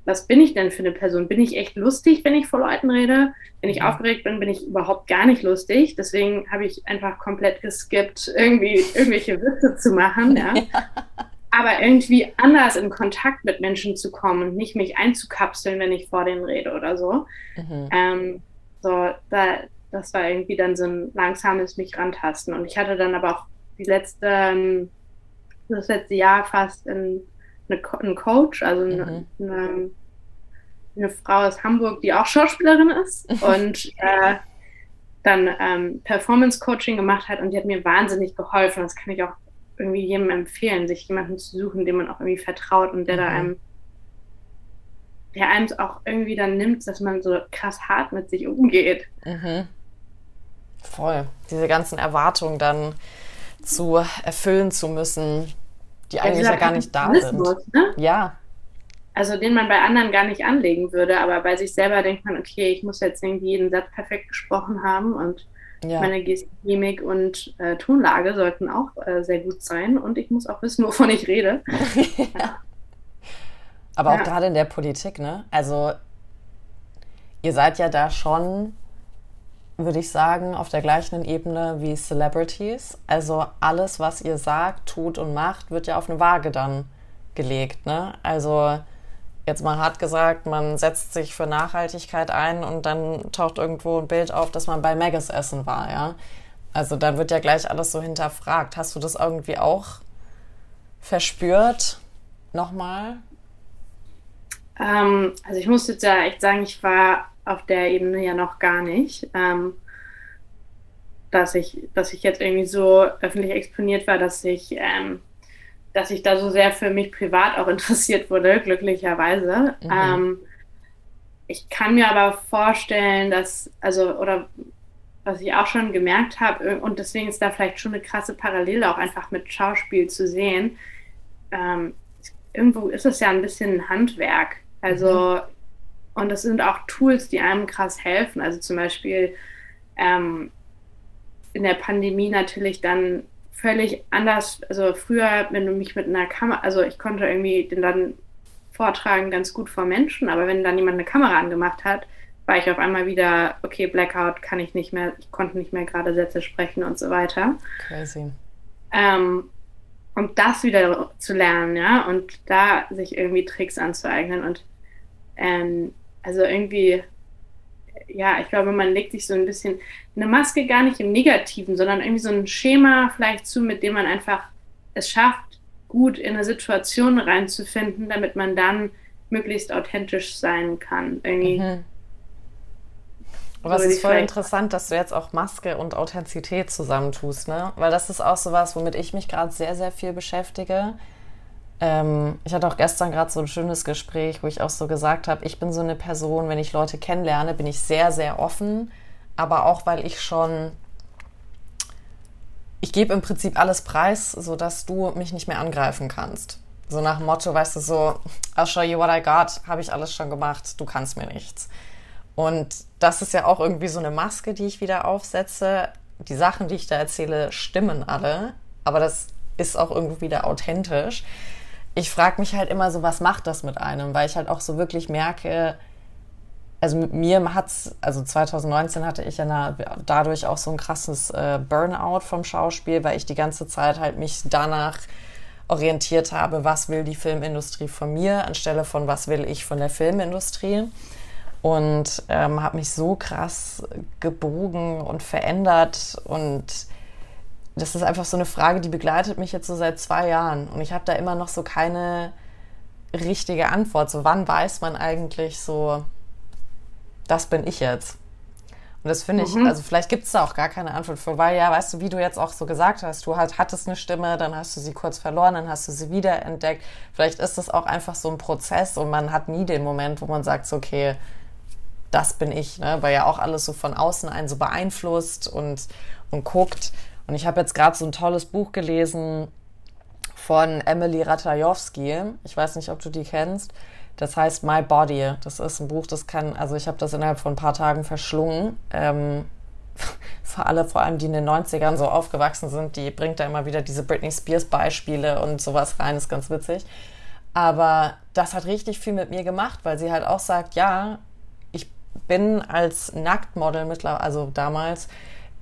A: Was bin ich denn für eine Person? Bin ich echt lustig, wenn ich vor Leuten rede? Wenn ich mhm. aufgeregt bin, bin ich überhaupt gar nicht lustig. Deswegen habe ich einfach komplett geskippt, irgendwie irgendwelche Witze zu machen. Ja. aber irgendwie anders in Kontakt mit Menschen zu kommen und nicht mich einzukapseln, wenn ich vor denen rede oder so. Mhm. Ähm, so, da, das war irgendwie dann so ein langsames mich rantasten. Und ich hatte dann aber auch die letzte, ähm, das letzte Jahr fast in, eine, einen Coach, also eine, mhm. eine, eine, Frau aus Hamburg, die auch Schauspielerin ist und äh, dann ähm, Performance Coaching gemacht hat und die hat mir wahnsinnig geholfen. Das kann ich auch irgendwie jedem empfehlen, sich jemanden zu suchen, dem man auch irgendwie vertraut und der mhm. da einem, der einem auch irgendwie dann nimmt, dass man so krass hart mit sich umgeht.
C: Mhm. Voll. Diese ganzen Erwartungen dann zu erfüllen zu müssen, die eigentlich ja gar nicht da sind. Ne? Ja.
A: Also den man bei anderen gar nicht anlegen würde, aber bei sich selber denkt man, okay, ich muss jetzt irgendwie jeden Satz perfekt gesprochen haben und ja. Meine Gestik, und äh, Tonlage sollten auch äh, sehr gut sein und ich muss auch wissen, wovon ich rede. ja.
C: Aber auch ja. gerade in der Politik, ne? Also ihr seid ja da schon, würde ich sagen, auf der gleichen Ebene wie Celebrities. Also alles, was ihr sagt, tut und macht, wird ja auf eine Waage dann gelegt, ne? Also jetzt mal hart gesagt, man setzt sich für Nachhaltigkeit ein und dann taucht irgendwo ein Bild auf, dass man bei Maggis essen war, ja. Also dann wird ja gleich alles so hinterfragt. Hast du das irgendwie auch verspürt? Nochmal?
A: Ähm, also ich muss jetzt ja echt sagen, ich war auf der Ebene ja noch gar nicht. Ähm, dass ich, dass ich jetzt irgendwie so öffentlich exponiert war, dass ich ähm, dass ich da so sehr für mich privat auch interessiert wurde, glücklicherweise. Mhm. Ähm, ich kann mir aber vorstellen, dass, also, oder was ich auch schon gemerkt habe, und deswegen ist da vielleicht schon eine krasse Parallele auch einfach mit Schauspiel zu sehen. Ähm, irgendwo ist es ja ein bisschen ein Handwerk. Also, mhm. und das sind auch Tools, die einem krass helfen. Also zum Beispiel ähm, in der Pandemie natürlich dann völlig anders. Also früher, wenn du mich mit einer Kamera, also ich konnte irgendwie den dann vortragen ganz gut vor Menschen, aber wenn dann jemand eine Kamera angemacht hat, war ich auf einmal wieder, okay, Blackout kann ich nicht mehr, ich konnte nicht mehr gerade Sätze sprechen und so weiter. Crazy. Ähm, und das wieder zu lernen, ja, und da sich irgendwie Tricks anzueignen und ähm, also irgendwie ja, ich glaube, man legt sich so ein bisschen eine Maske gar nicht im Negativen, sondern irgendwie so ein Schema vielleicht zu, mit dem man einfach es schafft, gut in eine Situation reinzufinden, damit man dann möglichst authentisch sein kann. Irgendwie. Mhm.
C: Aber es ist voll interessant, dass du jetzt auch Maske und Authentizität zusammentust, ne? Weil das ist auch sowas, womit ich mich gerade sehr, sehr viel beschäftige ähm, ich hatte auch gestern gerade so ein schönes Gespräch, wo ich auch so gesagt habe, ich bin so eine Person, wenn ich Leute kennenlerne, bin ich sehr, sehr offen, aber auch weil ich schon, ich gebe im Prinzip alles preis, sodass du mich nicht mehr angreifen kannst. So nach dem Motto, weißt du, so, I'll show you what I got, habe ich alles schon gemacht, du kannst mir nichts. Und das ist ja auch irgendwie so eine Maske, die ich wieder aufsetze. Die Sachen, die ich da erzähle, stimmen alle, aber das ist auch irgendwie wieder authentisch ich frage mich halt immer so, was macht das mit einem? Weil ich halt auch so wirklich merke, also mit mir hat's, also 2019 hatte ich ja eine, dadurch auch so ein krasses äh, Burnout vom Schauspiel, weil ich die ganze Zeit halt mich danach orientiert habe, was will die Filmindustrie von mir, anstelle von was will ich von der Filmindustrie. Und ähm, habe mich so krass gebogen und verändert und das ist einfach so eine Frage, die begleitet mich jetzt so seit zwei Jahren. Und ich habe da immer noch so keine richtige Antwort. So, wann weiß man eigentlich so, das bin ich jetzt? Und das finde ich, mhm. also vielleicht gibt es da auch gar keine Antwort für, weil ja, weißt du, wie du jetzt auch so gesagt hast, du halt hattest eine Stimme, dann hast du sie kurz verloren, dann hast du sie wiederentdeckt. Vielleicht ist das auch einfach so ein Prozess und man hat nie den Moment, wo man sagt, so, okay, das bin ich, ne? weil ja auch alles so von außen einen so beeinflusst und, und guckt. Und ich habe jetzt gerade so ein tolles Buch gelesen von Emily Ratajowski. Ich weiß nicht, ob du die kennst. Das heißt My Body. Das ist ein Buch, das kann, also ich habe das innerhalb von ein paar Tagen verschlungen. Ähm, für alle, vor allem die in den 90ern so aufgewachsen sind, die bringt da immer wieder diese Britney Spears Beispiele und sowas rein, ist ganz witzig. Aber das hat richtig viel mit mir gemacht, weil sie halt auch sagt, ja, ich bin als Nacktmodel mittlerweile, also damals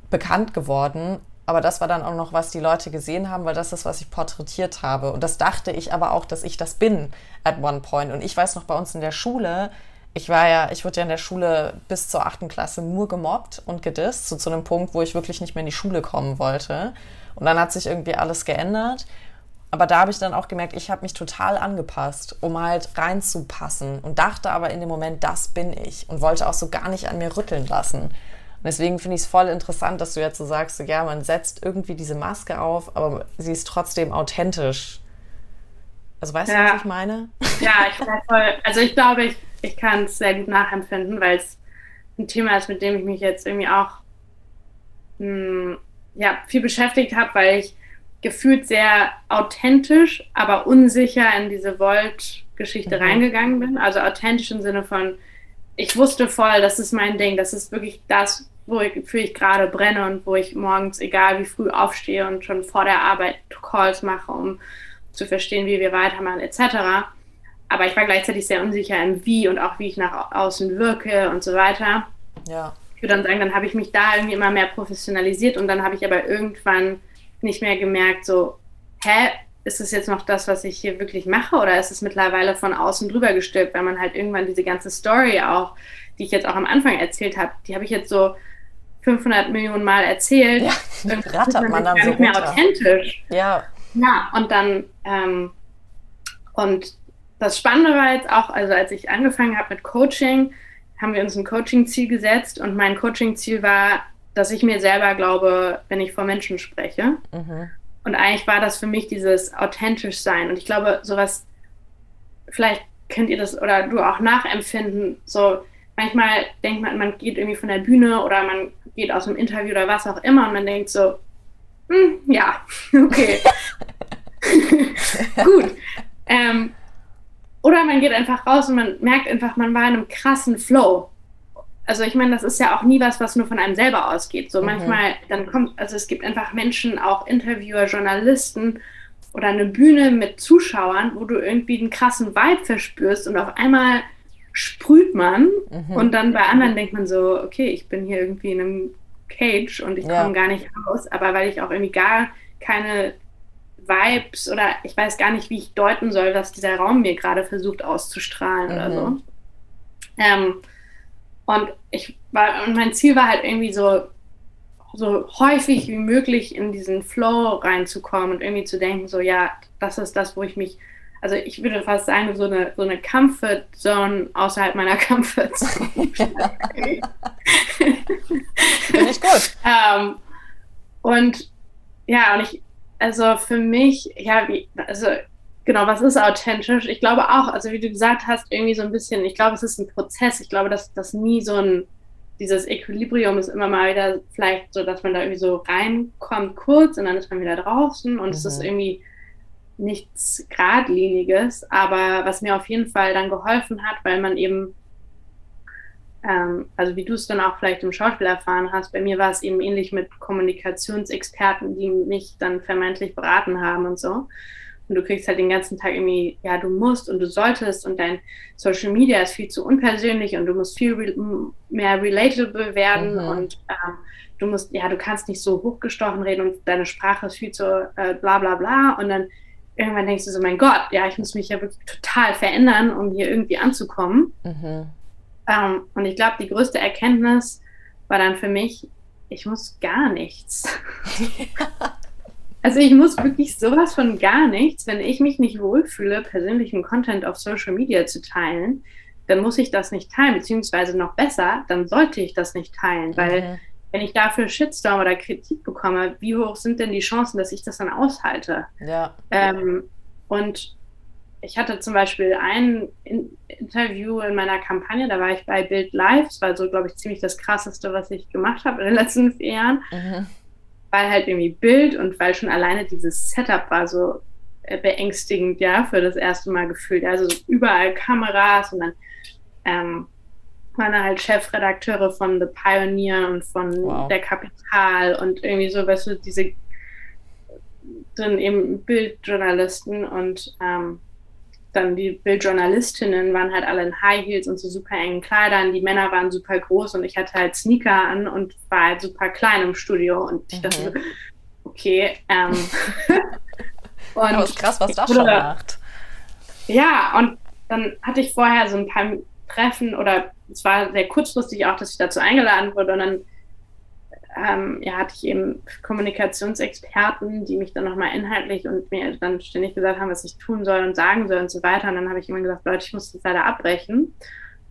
C: bekannt geworden, aber das war dann auch noch, was die Leute gesehen haben, weil das ist, was ich porträtiert habe. Und das dachte ich aber auch, dass ich das bin at one point. Und ich weiß noch bei uns in der Schule, ich war ja, ich wurde ja in der Schule bis zur achten Klasse nur gemobbt und gedisst, so zu einem Punkt, wo ich wirklich nicht mehr in die Schule kommen wollte. Und dann hat sich irgendwie alles geändert. Aber da habe ich dann auch gemerkt, ich habe mich total angepasst, um halt reinzupassen und dachte aber in dem Moment, das bin ich und wollte auch so gar nicht an mir rütteln lassen. Und deswegen finde ich es voll interessant, dass du jetzt so sagst, so, ja, man setzt irgendwie diese Maske auf, aber sie ist trotzdem authentisch. Also weißt ja. du, was ich meine?
A: Ja, ich voll. Also ich glaube, ich ich kann es sehr gut nachempfinden, weil es ein Thema ist, mit dem ich mich jetzt irgendwie auch mh, hm, ja, viel beschäftigt habe, weil ich gefühlt sehr authentisch, aber unsicher in diese Volt-Geschichte mhm. reingegangen bin. Also authentisch im Sinne von, ich wusste voll, das ist mein Ding, das ist wirklich das, wofür ich gerade brenne und wo ich morgens, egal wie früh aufstehe und schon vor der Arbeit Calls mache, um zu verstehen, wie wir weitermachen, etc aber ich war gleichzeitig sehr unsicher im Wie und auch wie ich nach außen wirke und so weiter. Ja. Ich würde dann sagen, dann habe ich mich da irgendwie immer mehr professionalisiert und dann habe ich aber irgendwann nicht mehr gemerkt, so, hä, ist es jetzt noch das, was ich hier wirklich mache oder ist es mittlerweile von außen drüber gestülpt, weil man halt irgendwann diese ganze Story auch, die ich jetzt auch am Anfang erzählt habe, die habe ich jetzt so 500 Millionen Mal erzählt. Ja,
C: rattert man dann
A: so nicht mehr authentisch.
C: Ja.
A: Ja, und dann ähm, und das Spannende war jetzt auch, also als ich angefangen habe mit Coaching, haben wir uns ein Coaching-Ziel gesetzt und mein Coaching-Ziel war, dass ich mir selber glaube, wenn ich vor Menschen spreche. Mhm. Und eigentlich war das für mich dieses authentisch sein. Und ich glaube, sowas, vielleicht könnt ihr das oder du auch nachempfinden, so manchmal denkt man, man geht irgendwie von der Bühne oder man geht aus einem Interview oder was auch immer und man denkt so, hm, ja, okay. Gut. Ähm, oder man geht einfach raus und man merkt einfach, man war in einem krassen Flow. Also ich meine, das ist ja auch nie was, was nur von einem selber ausgeht. So mhm. manchmal, dann kommt, also es gibt einfach Menschen, auch Interviewer, Journalisten oder eine Bühne mit Zuschauern, wo du irgendwie einen krassen Vibe verspürst und auf einmal sprüht man mhm. und dann bei anderen denkt man so, okay, ich bin hier irgendwie in einem Cage und ich ja. komme gar nicht raus, aber weil ich auch irgendwie gar keine Vibes oder ich weiß gar nicht, wie ich deuten soll, was dieser Raum mir gerade versucht auszustrahlen mhm. oder so. Mhm. Ähm, und ich war, und mein Ziel war halt irgendwie so, so häufig wie möglich in diesen Flow reinzukommen und irgendwie zu denken, so ja, das ist das, wo ich mich, also ich würde fast sagen, so eine, so eine Comfort Zone außerhalb meiner Comfort Zone.
C: Finde ich gut.
A: ähm, und ja, und ich, also für mich, ja, wie, also genau, was ist authentisch? Ich glaube auch, also wie du gesagt hast, irgendwie so ein bisschen, ich glaube, es ist ein Prozess. Ich glaube, dass das nie so ein, dieses Equilibrium ist immer mal wieder vielleicht so, dass man da irgendwie so reinkommt kurz und dann ist man wieder draußen und mhm. es ist mhm. irgendwie nichts Gradliniges, aber was mir auf jeden Fall dann geholfen hat, weil man eben ähm, also wie du es dann auch vielleicht im Schauspiel erfahren hast, bei mir war es eben ähnlich mit Kommunikationsexperten, die mich dann vermeintlich beraten haben und so. Und du kriegst halt den ganzen Tag irgendwie, ja, du musst und du solltest und dein Social Media ist viel zu unpersönlich und du musst viel re mehr relatable werden mhm. und ähm, du musst, ja, du kannst nicht so hochgestochen reden und deine Sprache ist viel zu äh, bla bla bla und dann irgendwann denkst du so, mein Gott, ja, ich muss mich ja wirklich total verändern, um hier irgendwie anzukommen. Mhm. Ähm, und ich glaube, die größte Erkenntnis war dann für mich, ich muss gar nichts. also ich muss wirklich sowas von gar nichts. Wenn ich mich nicht wohlfühle, persönlichen Content auf Social Media zu teilen, dann muss ich das nicht teilen, beziehungsweise noch besser, dann sollte ich das nicht teilen, weil mhm. Wenn ich dafür Shitstorm oder Kritik bekomme, wie hoch sind denn die Chancen, dass ich das dann aushalte?
C: Ja.
A: Ähm, und ich hatte zum Beispiel ein Interview in meiner Kampagne, da war ich bei Bild Live, das war so, glaube ich, ziemlich das krasseste, was ich gemacht habe in den letzten vier Jahren. Mhm. weil halt irgendwie Bild und weil schon alleine dieses Setup war so äh, beängstigend, ja, für das erste Mal gefühlt. Also überall Kameras und dann ähm, waren halt Chefredakteure von The Pioneer und von wow. der Kapital und irgendwie so, weißt du, diese dann eben Bildjournalisten und ähm, dann die Bildjournalistinnen waren halt alle in High Heels und so super engen Kleidern. Die Männer waren super groß und ich hatte halt Sneaker an und war halt super klein im Studio. Und ich dachte, mhm. okay. Ähm,
C: und Aber ist krass, was das schon macht.
A: Ja, und dann hatte ich vorher so ein paar Treffen oder es war sehr kurzfristig auch, dass ich dazu eingeladen wurde und dann ähm, ja, hatte ich eben Kommunikationsexperten, die mich dann nochmal inhaltlich und mir dann ständig gesagt haben, was ich tun soll und sagen soll und so weiter. Und dann habe ich immer gesagt, Leute, ich muss das leider abbrechen,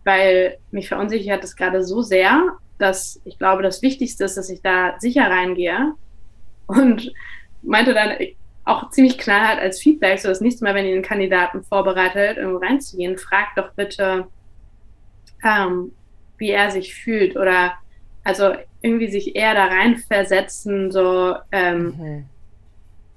A: weil mich verunsichert das gerade so sehr, dass ich glaube, das Wichtigste ist, dass ich da sicher reingehe. Und meinte dann auch ziemlich knallhart als Feedback, so das nächste Mal, wenn ihr einen Kandidaten vorbereitet, irgendwo reinzugehen, fragt doch bitte, ähm, wie er sich fühlt oder also irgendwie sich eher da reinversetzen, so, ähm, mhm.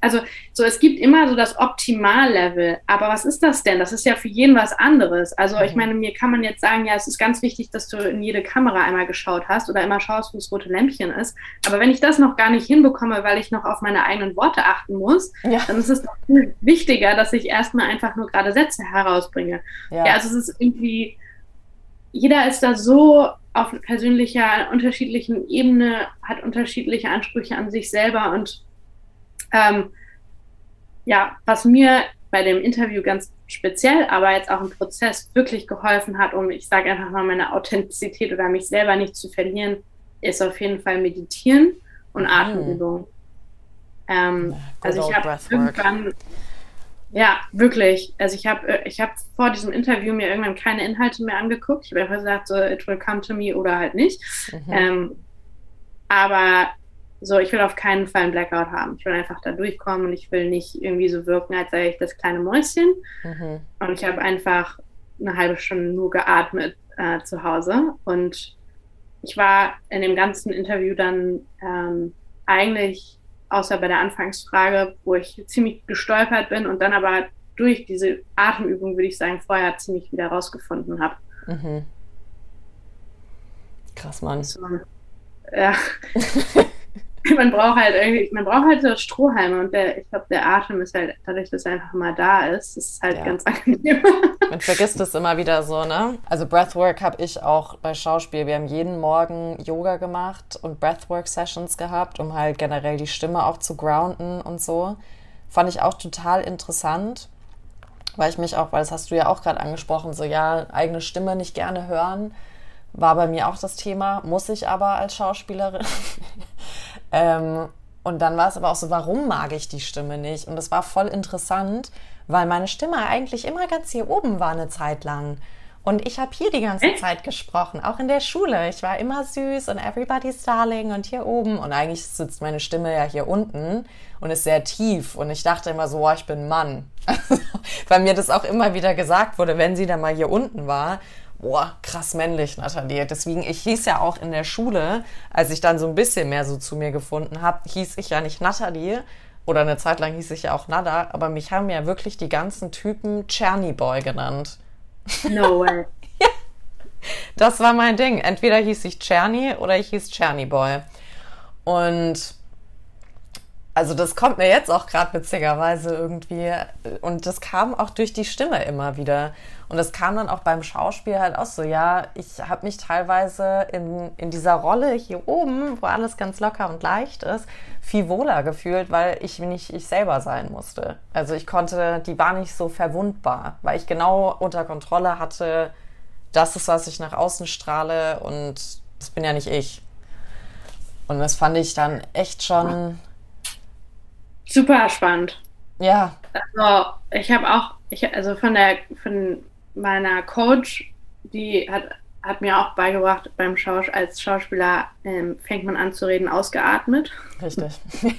A: also so, es gibt immer so das Optimallevel, aber was ist das denn? Das ist ja für jeden was anderes. Also mhm. ich meine, mir kann man jetzt sagen, ja, es ist ganz wichtig, dass du in jede Kamera einmal geschaut hast oder immer schaust, wo das rote Lämpchen ist. Aber wenn ich das noch gar nicht hinbekomme, weil ich noch auf meine eigenen Worte achten muss, ja. dann ist es doch viel wichtiger, dass ich erstmal einfach nur gerade Sätze herausbringe. Ja, ja also es ist irgendwie, jeder ist da so auf persönlicher, unterschiedlichen Ebene, hat unterschiedliche Ansprüche an sich selber. Und ähm, ja, was mir bei dem Interview ganz speziell, aber jetzt auch im Prozess wirklich geholfen hat, um, ich sage einfach mal, meine Authentizität oder mich selber nicht zu verlieren, ist auf jeden Fall Meditieren und mhm. Atemübungen. Ähm, also ich habe irgendwann ja, wirklich. Also ich habe äh, ich hab vor diesem Interview mir irgendwann keine Inhalte mehr angeguckt. Ich habe einfach gesagt, so, it will come to me oder halt nicht. Mhm. Ähm, aber so, ich will auf keinen Fall einen Blackout haben. Ich will einfach da durchkommen und ich will nicht irgendwie so wirken, als sei ich das kleine Mäuschen. Mhm. Und ich habe einfach eine halbe Stunde nur geatmet äh, zu Hause. Und ich war in dem ganzen Interview dann ähm, eigentlich außer bei der Anfangsfrage, wo ich ziemlich gestolpert bin und dann aber durch diese Atemübung, würde ich sagen, vorher ziemlich wieder rausgefunden habe. Mhm.
C: Krass, Mann.
A: So, ja. man braucht halt irgendwie, man braucht halt so Strohhalme und der, ich glaube, der Atem ist halt, dadurch, dass er einfach mal da ist, ist halt ja. ganz angenehm.
C: Man vergisst es immer wieder so, ne? Also Breathwork habe ich auch bei Schauspiel. Wir haben jeden Morgen Yoga gemacht und Breathwork-Sessions gehabt, um halt generell die Stimme auch zu grounden und so. Fand ich auch total interessant, weil ich mich auch, weil das hast du ja auch gerade angesprochen, so ja, eigene Stimme nicht gerne hören. War bei mir auch das Thema, muss ich aber als Schauspielerin. ähm, und dann war es aber auch so, warum mag ich die Stimme nicht? Und das war voll interessant, weil meine Stimme eigentlich immer ganz hier oben war eine Zeit lang. Und ich habe hier die ganze Zeit gesprochen, auch in der Schule. Ich war immer süß und everybody's darling und hier oben. Und eigentlich sitzt meine Stimme ja hier unten und ist sehr tief. Und ich dachte immer so, oh, ich bin Mann. weil mir das auch immer wieder gesagt wurde, wenn sie dann mal hier unten war boah, krass männlich, Nathalie. Deswegen, ich hieß ja auch in der Schule, als ich dann so ein bisschen mehr so zu mir gefunden habe, hieß ich ja nicht Nathalie. Oder eine Zeit lang hieß ich ja auch Nada, aber mich haben ja wirklich die ganzen Typen Czerny Boy genannt.
A: No way. ja.
C: Das war mein Ding. Entweder hieß ich Czerny oder ich hieß Czerny Boy. Und also das kommt mir jetzt auch gerade witzigerweise irgendwie. Und das kam auch durch die Stimme immer wieder. Und das kam dann auch beim Schauspiel halt auch so, ja, ich habe mich teilweise in, in dieser Rolle hier oben, wo alles ganz locker und leicht ist, viel wohler gefühlt, weil ich nicht ich selber sein musste. Also ich konnte, die war nicht so verwundbar, weil ich genau unter Kontrolle hatte, das ist, was ich nach außen strahle und das bin ja nicht ich. Und das fand ich dann echt schon.
A: Super spannend.
C: Ja.
A: Also ich habe auch, ich, also von der, von meiner Coach, die hat, hat mir auch beigebracht, beim Schaus als Schauspieler ähm, fängt man an zu reden, ausgeatmet.
C: Richtig.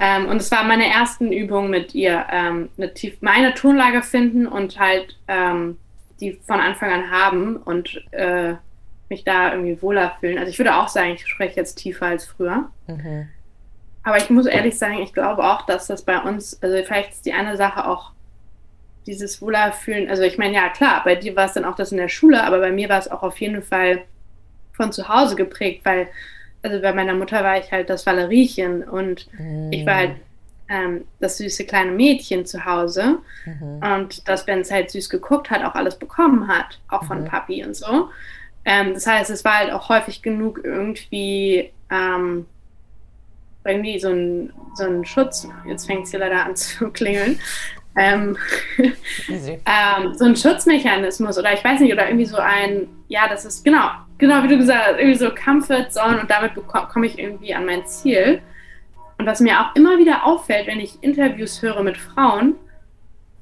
A: ähm, und es war meine ersten Übungen mit ihr, ähm, eine tief, meine Tonlage finden und halt ähm, die von Anfang an haben und äh, mich da irgendwie wohler fühlen. Also ich würde auch sagen, ich spreche jetzt tiefer als früher. Mhm. Aber ich muss ehrlich sagen, ich glaube auch, dass das bei uns, also vielleicht ist die eine Sache auch dieses Wohlerfühlen, also ich meine, ja klar, bei dir war es dann auch das in der Schule, aber bei mir war es auch auf jeden Fall von zu Hause geprägt, weil, also bei meiner Mutter war ich halt das Valeriechen und mhm. ich war halt ähm, das süße kleine Mädchen zu Hause mhm. und das, wenn es halt süß geguckt hat, auch alles bekommen hat, auch von mhm. Papi und so. Ähm, das heißt, es war halt auch häufig genug irgendwie ähm, irgendwie so ein, so ein Schutz, jetzt fängt es hier leider an zu klingeln, ähm, ähm, so ein Schutzmechanismus oder ich weiß nicht, oder irgendwie so ein, ja, das ist genau, genau wie du gesagt hast, irgendwie so Comfort Zone und damit komme ich irgendwie an mein Ziel. Und was mir auch immer wieder auffällt, wenn ich Interviews höre mit Frauen,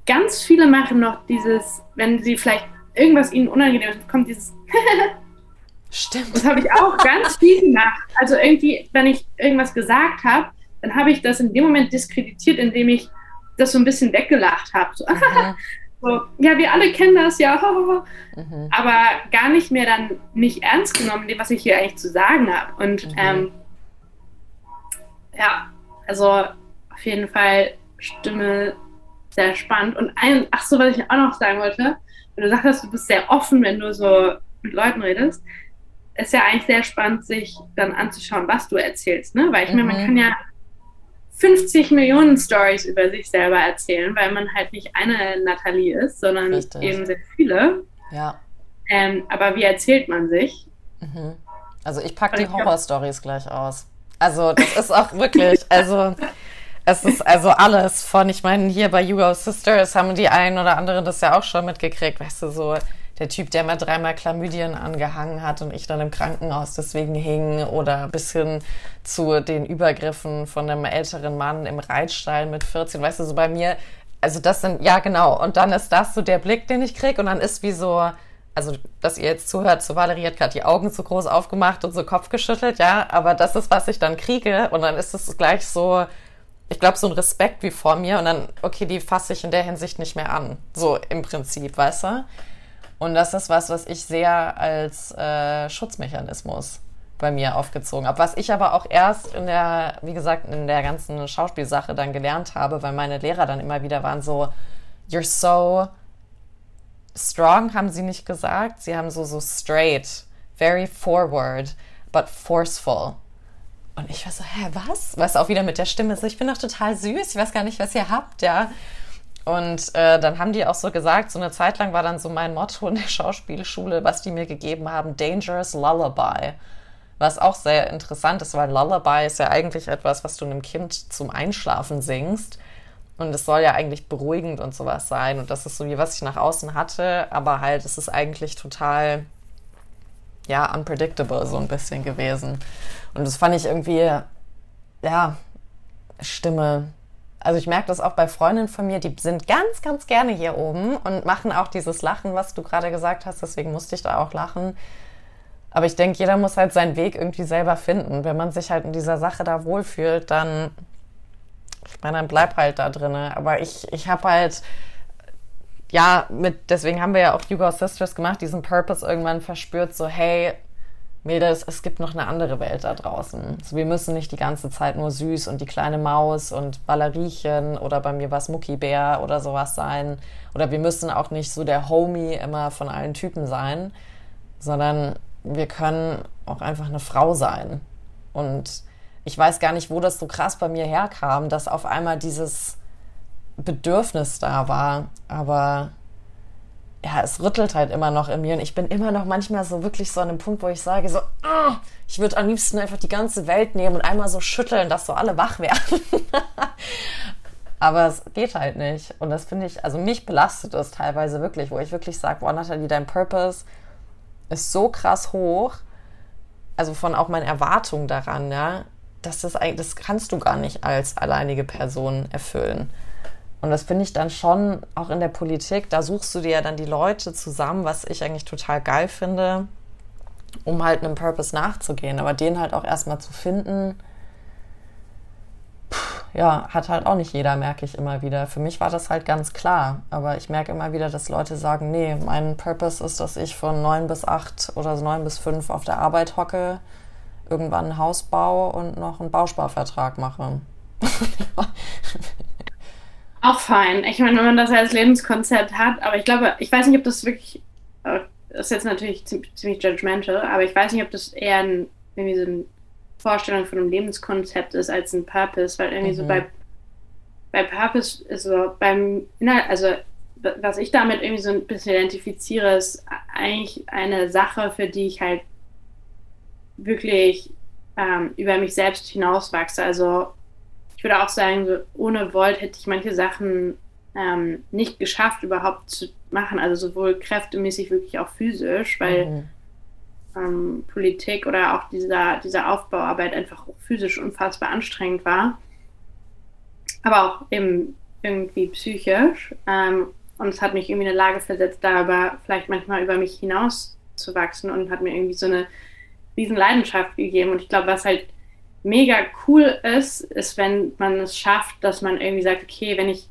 A: ganz viele machen noch dieses, wenn sie vielleicht irgendwas ihnen unangenehm ist, kommt dieses
C: Stimmt.
A: Das habe ich auch ganz viel gemacht. Also irgendwie, wenn ich irgendwas gesagt habe, dann habe ich das in dem Moment diskreditiert, indem ich das so ein bisschen weggelacht habe. So, mhm. so, ja, wir alle kennen das, ja. Mhm. Aber gar nicht mehr dann nicht ernst genommen, was ich hier eigentlich zu sagen habe. Und mhm. ähm, ja, also auf jeden Fall Stimme sehr spannend. Und ein, ach so, was ich auch noch sagen wollte, wenn du sagst, du bist sehr offen, wenn du so mit Leuten redest ist ja eigentlich sehr spannend, sich dann anzuschauen, was du erzählst, ne? Weil ich meine, man mhm. kann ja 50 Millionen Stories über sich selber erzählen, weil man halt nicht eine Nathalie ist, sondern Richtig. eben sehr viele.
C: Ja.
A: Ähm, aber wie erzählt man sich?
C: Mhm. Also ich packe die Horror-Stories gleich aus. Also das ist auch wirklich, also es ist also alles von, ich meine, hier bei You Go Sisters haben die einen oder anderen das ja auch schon mitgekriegt, weißt du, so der Typ, der mir dreimal Chlamydien angehangen hat und ich dann im Krankenhaus deswegen hing oder bis hin zu den Übergriffen von einem älteren Mann im Reitstall mit 14, weißt du, so bei mir, also das sind, ja genau, und dann ist das so der Blick, den ich krieg und dann ist wie so, also dass ihr jetzt zuhört, so Valerie hat gerade die Augen so groß aufgemacht und so Kopf geschüttelt, ja, aber das ist, was ich dann kriege und dann ist es gleich so, ich glaube, so ein Respekt wie vor mir und dann, okay, die fasse ich in der Hinsicht nicht mehr an. So im Prinzip, weißt du? Und das ist was, was ich sehr als äh, Schutzmechanismus bei mir aufgezogen habe. Was ich aber auch erst in der, wie gesagt, in der ganzen Schauspielsache dann gelernt habe, weil meine Lehrer dann immer wieder waren so, you're so strong, haben sie nicht gesagt. Sie haben so, so straight, very forward, but forceful. Und ich war so, hä, was? Weißt du, auch wieder mit der Stimme so, ich bin doch total süß, ich weiß gar nicht, was ihr habt, ja. Und äh, dann haben die auch so gesagt, so eine Zeit lang war dann so mein Motto in der Schauspielschule, was die mir gegeben haben, Dangerous Lullaby. Was auch sehr interessant ist, weil Lullaby ist ja eigentlich etwas, was du einem Kind zum Einschlafen singst. Und es soll ja eigentlich beruhigend und sowas sein. Und das ist so wie was ich nach außen hatte, aber halt es ist eigentlich total, ja, unpredictable so ein bisschen gewesen. Und das fand ich irgendwie, ja, Stimme, also ich merke das auch bei Freundinnen von mir, die sind ganz, ganz gerne hier oben und machen auch dieses Lachen, was du gerade gesagt hast. Deswegen musste ich da auch lachen. Aber ich denke, jeder muss halt seinen Weg irgendwie selber finden. Wenn man sich halt in dieser Sache da wohlfühlt, dann, ich meine, dann bleib halt da drinne. Aber ich, ich habe halt, ja, mit, deswegen haben wir ja auch Hugo Sisters gemacht, diesen Purpose irgendwann verspürt, so, hey, Mädels, es gibt noch eine andere Welt da draußen. Also wir müssen nicht die ganze Zeit nur süß und die kleine Maus und Balleriechen oder bei mir was Muckibär oder sowas sein. Oder wir müssen auch nicht so der Homie immer von allen Typen sein, sondern wir können auch einfach eine Frau sein. Und ich weiß gar nicht, wo das so krass bei mir herkam, dass auf einmal dieses Bedürfnis da war. Aber ja, es rüttelt halt immer noch in mir und ich bin immer noch manchmal so wirklich so an einem Punkt, wo ich sage so, oh, ich würde am liebsten einfach die ganze Welt nehmen und einmal so schütteln, dass so alle wach werden. Aber es geht halt nicht. Und das finde ich, also mich belastet das teilweise wirklich, wo ich wirklich sage, boah, Nathalie, dein Purpose ist so krass hoch, also von auch meinen Erwartungen daran, ja, dass das eigentlich, das kannst du gar nicht als alleinige Person erfüllen. Und das finde ich dann schon auch in der Politik, da suchst du dir ja dann die Leute zusammen, was ich eigentlich total geil finde, um halt einem Purpose nachzugehen. Aber den halt auch erstmal zu finden, ja, hat halt auch nicht jeder, merke ich immer wieder. Für mich war das halt ganz klar. Aber ich merke immer wieder, dass Leute sagen, nee, mein Purpose ist, dass ich von neun bis acht oder neun bis fünf auf der Arbeit hocke, irgendwann ein Haus baue und noch einen Bausparvertrag mache.
A: Auch fein. Ich meine, wenn man das als Lebenskonzept hat, aber ich glaube, ich weiß nicht, ob das wirklich, das ist jetzt natürlich ziemlich judgmental, aber ich weiß nicht, ob das eher ein, irgendwie so eine Vorstellung von einem Lebenskonzept ist als ein Purpose, weil irgendwie mhm. so bei, bei Purpose ist so beim Inhalt, also was ich damit irgendwie so ein bisschen identifiziere, ist eigentlich eine Sache, für die ich halt wirklich ähm, über mich selbst hinauswachse. Also ich würde auch sagen, so ohne Volt hätte ich manche Sachen ähm, nicht geschafft, überhaupt zu machen. Also sowohl kräftemäßig, wirklich auch physisch, weil mhm. ähm, Politik oder auch dieser, diese Aufbauarbeit einfach physisch unfassbar anstrengend war. Aber auch eben irgendwie psychisch. Ähm, und es hat mich irgendwie in eine Lage versetzt, da aber vielleicht manchmal über mich hinaus zu wachsen und hat mir irgendwie so eine riesen Leidenschaft gegeben. Und ich glaube, was halt mega cool ist, ist, wenn man es schafft, dass man irgendwie sagt, okay, wenn ich,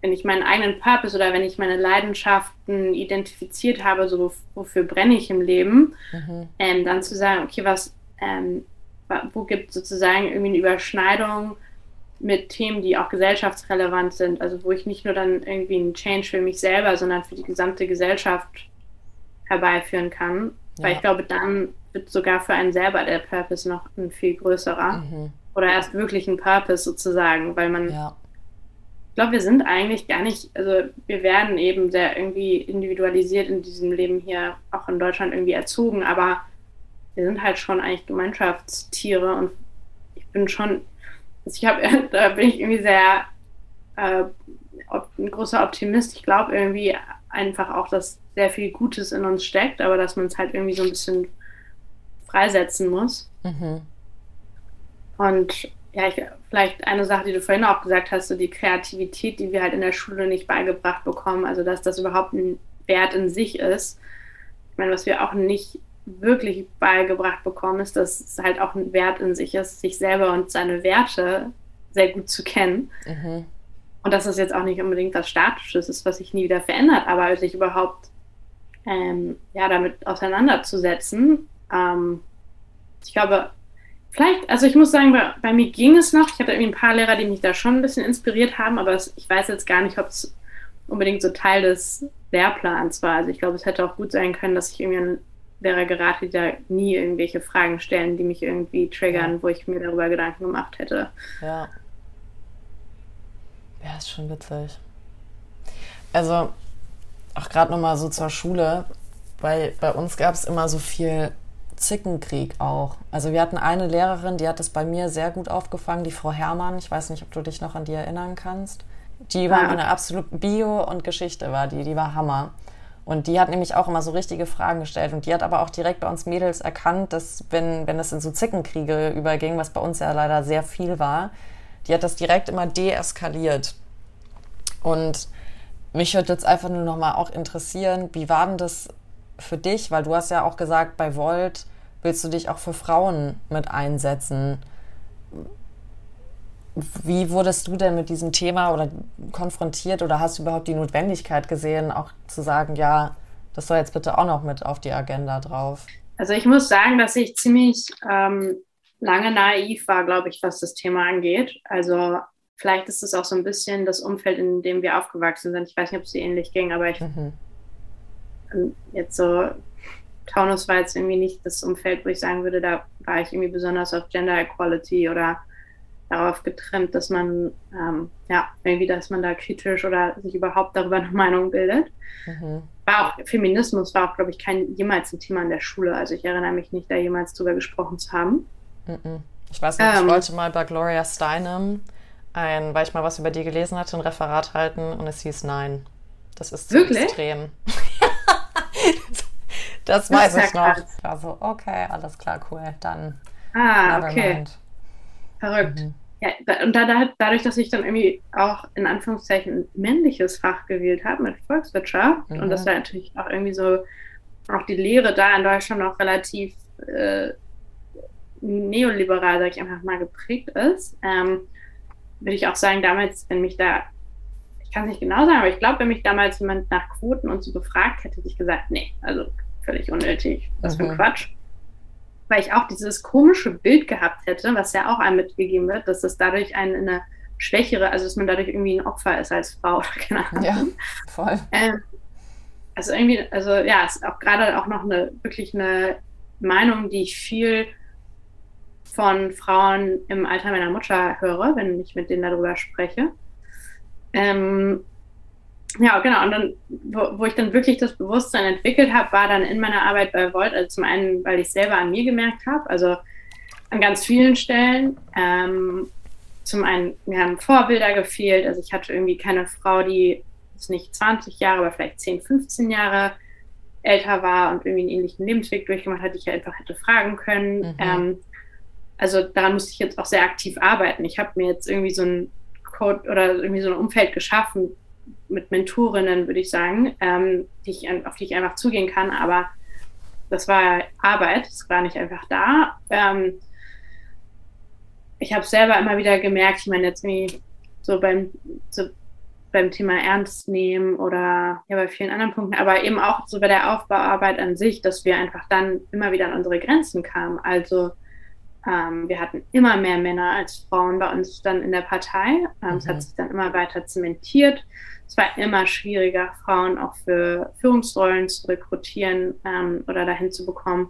A: wenn ich meinen eigenen Purpose oder wenn ich meine Leidenschaften identifiziert habe, so wofür brenne ich im Leben, mhm. ähm, dann zu sagen, okay, was, ähm, wo gibt es sozusagen irgendwie eine Überschneidung mit Themen, die auch gesellschaftsrelevant sind, also wo ich nicht nur dann irgendwie einen Change für mich selber, sondern für die gesamte Gesellschaft herbeiführen kann. Ja. Weil ich glaube, dann wird sogar für einen selber der Purpose noch ein viel größerer. Mhm. Oder erst wirklich ein Purpose sozusagen, weil man. Ja. Ich glaube, wir sind eigentlich gar nicht, also wir werden eben sehr irgendwie individualisiert in diesem Leben hier, auch in Deutschland irgendwie erzogen, aber wir sind halt schon eigentlich Gemeinschaftstiere und ich bin schon, also ich habe, da bin ich irgendwie sehr äh, ein großer Optimist. Ich glaube irgendwie einfach auch, dass sehr viel Gutes in uns steckt, aber dass man es halt irgendwie so ein bisschen freisetzen muss. Mhm. Und ja, ich, vielleicht eine Sache, die du vorhin auch gesagt hast, so die Kreativität, die wir halt in der Schule nicht beigebracht bekommen, also dass das überhaupt ein Wert in sich ist. Ich meine, was wir auch nicht wirklich beigebracht bekommen, ist, dass es halt auch ein Wert in sich ist, sich selber und seine Werte sehr gut zu kennen. Mhm. Und dass das jetzt auch nicht unbedingt was Statisches ist, was sich nie wieder verändert, aber sich überhaupt ähm, ja, damit auseinanderzusetzen ähm, ich glaube, vielleicht, also ich muss sagen, bei, bei, mir ging es noch. Ich hatte irgendwie ein paar Lehrer, die mich da schon ein bisschen inspiriert haben, aber es, ich weiß jetzt gar nicht, ob es unbedingt so Teil des Lehrplans war. Also ich glaube, es hätte auch gut sein können, dass ich irgendwie an Lehrer gerate, die da nie irgendwelche Fragen stellen, die mich irgendwie triggern, ja. wo ich mir darüber Gedanken gemacht hätte.
C: Ja. Ja, ist schon witzig. Also, auch gerade nochmal so zur Schule, weil bei uns gab es immer so viel Zickenkrieg auch. Also wir hatten eine Lehrerin, die hat das bei mir sehr gut aufgefangen, die Frau Herrmann. Ich weiß nicht, ob du dich noch an die erinnern kannst. Die war ja. eine absolut Bio und Geschichte war die, die war Hammer. Und die hat nämlich auch immer so richtige Fragen gestellt. Und die hat aber auch direkt bei uns Mädels erkannt, dass wenn, wenn es in so Zickenkriege überging, was bei uns ja leider sehr viel war, die hat das direkt immer deeskaliert. Und mich würde jetzt einfach nur noch mal auch interessieren, wie war denn das für dich? Weil du hast ja auch gesagt, bei Volt willst du dich auch für Frauen mit einsetzen. Wie wurdest du denn mit diesem Thema oder konfrontiert oder hast du überhaupt die Notwendigkeit gesehen, auch zu sagen, ja, das soll jetzt bitte auch noch mit auf die Agenda drauf?
A: Also ich muss sagen, dass ich ziemlich ähm, lange naiv war, glaube ich, was das Thema angeht. Also vielleicht ist es auch so ein bisschen das Umfeld, in dem wir aufgewachsen sind. Ich weiß nicht, ob es dir ähnlich ging, aber ich mhm jetzt so, Taunus war jetzt irgendwie nicht das Umfeld, wo ich sagen würde, da war ich irgendwie besonders auf Gender Equality oder darauf getrimmt, dass man, ähm, ja, irgendwie, dass man da kritisch oder sich überhaupt darüber eine Meinung bildet. Mhm. War auch, Feminismus war auch, glaube ich, kein jemals ein Thema in der Schule. Also ich erinnere mich nicht, da jemals drüber gesprochen zu haben.
C: Mhm. Ich weiß nicht, ähm, ich wollte mal bei Gloria Steinem ein, weil ich mal was über die gelesen hatte, ein Referat halten und es hieß nein. Das ist zu wirklich? extrem. das weiß das ich noch. Krass. Ich war so, okay, alles klar, cool, dann.
A: Ah, okay. Mind. Verrückt. Mhm. Ja, und da, da, dadurch, dass ich dann irgendwie auch in Anführungszeichen ein männliches Fach gewählt habe mit Volkswirtschaft mhm. und das war natürlich auch irgendwie so, auch die Lehre da in Deutschland auch relativ äh, neoliberal, sag ich einfach mal, geprägt ist, ähm, würde ich auch sagen, damals, wenn mich da, ich kann es nicht genau sagen, aber ich glaube, wenn mich damals jemand nach Quoten und so befragt hätte, hätte ich gesagt, nee, also völlig unnötig, was mhm. für ein mhm. Quatsch. Weil ich auch dieses komische Bild gehabt hätte, was ja auch einem mitgegeben wird, dass das dadurch einen in eine schwächere, also dass man dadurch irgendwie ein Opfer ist als Frau oder keine Ahnung. Ja, voll. Ähm, also irgendwie, also ja, ist auch gerade auch noch eine wirklich eine Meinung, die ich viel von Frauen im Alter meiner Mutter höre, wenn ich mit denen darüber spreche. Ähm, ja, genau. Und dann, wo, wo, ich dann wirklich das Bewusstsein entwickelt habe, war dann in meiner Arbeit bei Volt, also zum einen, weil ich selber an mir gemerkt habe, also an ganz vielen Stellen. Ähm, zum einen, mir haben Vorbilder gefehlt. Also ich hatte irgendwie keine Frau, die jetzt nicht 20 Jahre, aber vielleicht 10, 15 Jahre älter war und irgendwie einen ähnlichen Lebensweg durchgemacht hat, die ich einfach hätte fragen können. Mhm. Ähm, also daran musste ich jetzt auch sehr aktiv arbeiten. Ich habe mir jetzt irgendwie so ein Code oder irgendwie so ein Umfeld geschaffen mit Mentorinnen, würde ich sagen, ähm, die ich, auf die ich einfach zugehen kann. Aber das war Arbeit, das war nicht einfach da. Ähm, ich habe selber immer wieder gemerkt, ich meine jetzt irgendwie so beim, so beim Thema Ernst nehmen oder ja bei vielen anderen Punkten, aber eben auch so bei der Aufbauarbeit an sich, dass wir einfach dann immer wieder an unsere Grenzen kamen. Also ähm, wir hatten immer mehr Männer als Frauen bei uns dann in der Partei. Ähm, mhm. Es hat sich dann immer weiter zementiert. Es war immer schwieriger, Frauen auch für Führungsrollen zu rekrutieren ähm, oder dahin zu bekommen.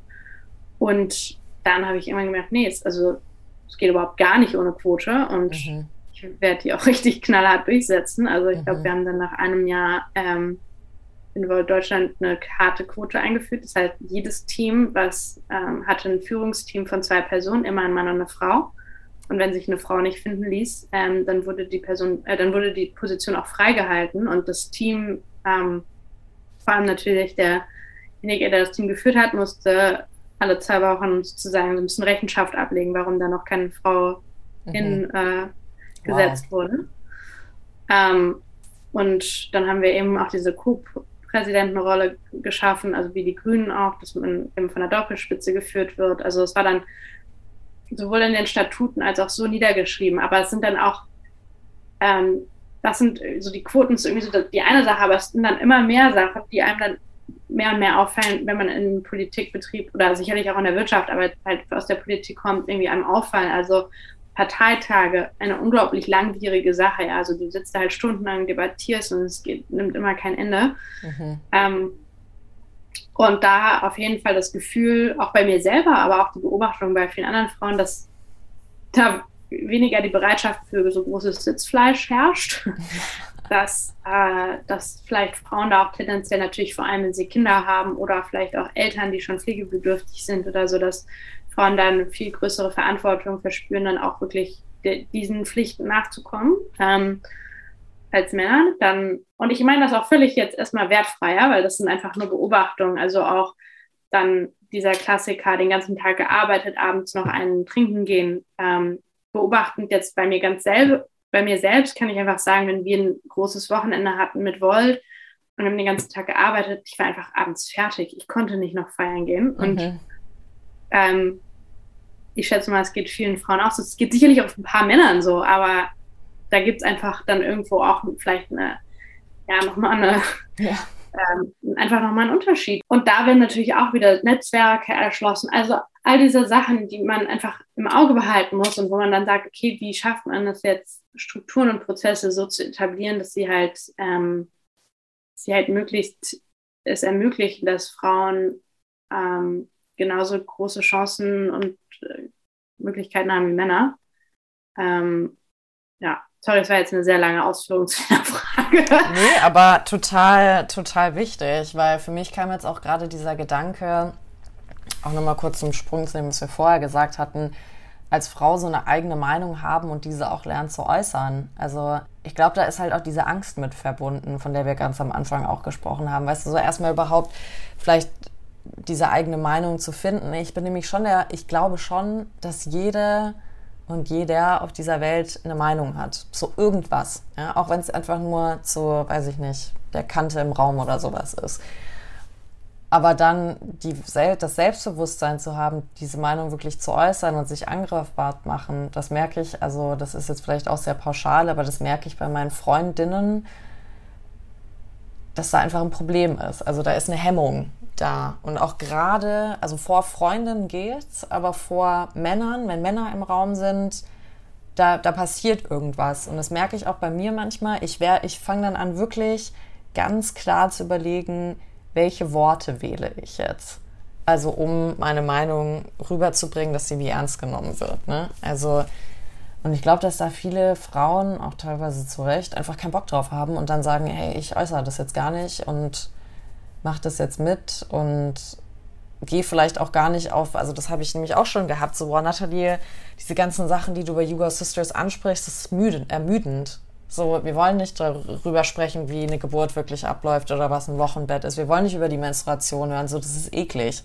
A: Und dann habe ich immer gemerkt, nee, es, also es geht überhaupt gar nicht ohne Quote und mhm. ich werde die auch richtig knallhart durchsetzen. Also ich mhm. glaube, wir haben dann nach einem Jahr ähm, in Deutschland eine harte Quote eingeführt. Das heißt, jedes Team, was ähm, hatte ein Führungsteam von zwei Personen, immer ein Mann und eine Frau. Und wenn sich eine Frau nicht finden ließ, ähm, dann wurde die Person, äh, dann wurde die Position auch freigehalten und das Team, ähm, vor allem natürlich derjenige, der das Team geführt hat, musste alle zwei Wochen sozusagen so ein bisschen Rechenschaft ablegen, warum da noch keine Frau mhm. in äh, gesetzt wow. wurde. Ähm, und dann haben wir eben auch diese Co-Präsidentenrolle geschaffen, also wie die Grünen auch, dass man eben von der Doppelspitze geführt wird. Also es war dann sowohl in den Statuten als auch so niedergeschrieben. Aber es sind dann auch, ähm, das sind so die Quoten ist irgendwie so die eine Sache, aber es sind dann immer mehr Sachen, die einem dann mehr und mehr auffallen, wenn man in Politikbetrieb oder sicherlich auch in der Wirtschaft, aber halt aus der Politik kommt, irgendwie einem auffallen. Also Parteitage, eine unglaublich langwierige Sache. Ja. Also du sitzt da halt stundenlang, debattierst und es geht, nimmt immer kein Ende. Mhm. Ähm, und da auf jeden Fall das Gefühl, auch bei mir selber, aber auch die Beobachtung bei vielen anderen Frauen, dass da weniger die Bereitschaft für so großes Sitzfleisch herrscht. dass, äh, dass vielleicht Frauen da auch tendenziell natürlich vor allem, wenn sie Kinder haben oder vielleicht auch Eltern, die schon pflegebedürftig sind oder so, dass Frauen dann viel größere Verantwortung verspüren, dann auch wirklich diesen Pflichten nachzukommen. Ähm, als Männer, dann, und ich meine das auch völlig jetzt erstmal wertfreier, weil das sind einfach nur Beobachtungen, also auch dann dieser Klassiker, den ganzen Tag gearbeitet, abends noch einen trinken gehen, ähm, beobachtend jetzt bei mir ganz selber, bei mir selbst kann ich einfach sagen, wenn wir ein großes Wochenende hatten mit Volt und haben den ganzen Tag gearbeitet, ich war einfach abends fertig. Ich konnte nicht noch feiern gehen. Und mhm. ähm, ich schätze mal, es geht vielen Frauen auch so. Es geht sicherlich auch ein paar Männern so, aber da gibt es einfach dann irgendwo auch vielleicht eine, ja, nochmal eine, ja. ähm, einfach nochmal einen Unterschied. Und da werden natürlich auch wieder Netzwerke erschlossen. Also all diese Sachen, die man einfach im Auge behalten muss und wo man dann sagt, okay, wie schafft man das jetzt, Strukturen und Prozesse so zu etablieren, dass sie halt, ähm, sie halt möglichst es ermöglichen, dass Frauen ähm, genauso große Chancen und äh, Möglichkeiten haben wie Männer. Ähm, ja, sorry, das war jetzt eine sehr lange Ausführung zu der Frage.
C: Nee, aber total, total wichtig, weil für mich kam jetzt auch gerade dieser Gedanke, auch nochmal kurz zum Sprung zu dem, was wir vorher gesagt hatten, als Frau so eine eigene Meinung haben und diese auch lernen zu äußern. Also ich glaube, da ist halt auch diese Angst mit verbunden, von der wir ganz am Anfang auch gesprochen haben. Weißt du, so erstmal überhaupt vielleicht diese eigene Meinung zu finden. Ich bin nämlich schon der, ich glaube schon, dass jede und jeder auf dieser Welt eine Meinung hat. So irgendwas. Ja? Auch wenn es einfach nur zu, weiß ich nicht, der Kante im Raum oder sowas ist. Aber dann die, das Selbstbewusstsein zu haben, diese Meinung wirklich zu äußern und sich angreifbar machen, das merke ich, also das ist jetzt vielleicht auch sehr pauschal, aber das merke ich bei meinen Freundinnen, dass da einfach ein Problem ist. Also da ist eine Hemmung da. Und auch gerade, also vor Freundinnen geht's, aber vor Männern, wenn Männer im Raum sind, da, da passiert irgendwas. Und das merke ich auch bei mir manchmal. Ich, ich fange dann an, wirklich ganz klar zu überlegen, welche Worte wähle ich jetzt. Also um meine Meinung rüberzubringen, dass sie wie ernst genommen wird. Ne? Also und ich glaube, dass da viele Frauen, auch teilweise zu Recht, einfach keinen Bock drauf haben und dann sagen, hey, ich äußere das jetzt gar nicht und mach das jetzt mit und gehe vielleicht auch gar nicht auf, also das habe ich nämlich auch schon gehabt, so, boah, Nathalie, diese ganzen Sachen, die du bei Yuga Sisters ansprichst, das ist müde, ermüdend. So, wir wollen nicht darüber sprechen, wie eine Geburt wirklich abläuft oder was ein Wochenbett ist. Wir wollen nicht über die Menstruation hören, so, das ist eklig.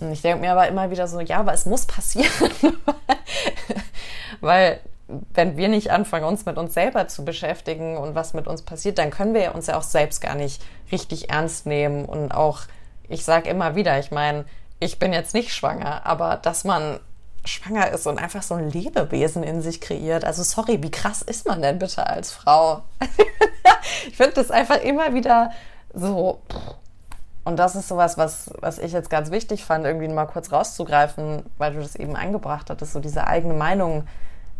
C: Und ich denke mir aber immer wieder so, ja, aber es muss passieren. Weil wenn wir nicht anfangen, uns mit uns selber zu beschäftigen und was mit uns passiert, dann können wir uns ja auch selbst gar nicht richtig ernst nehmen. Und auch, ich sage immer wieder, ich meine, ich bin jetzt nicht schwanger, aber dass man schwanger ist und einfach so ein Lebewesen in sich kreiert. Also sorry, wie krass ist man denn bitte als Frau? ich finde das einfach immer wieder so. Und das ist sowas, was, was ich jetzt ganz wichtig fand, irgendwie mal kurz rauszugreifen, weil du das eben eingebracht hattest, so diese eigene Meinung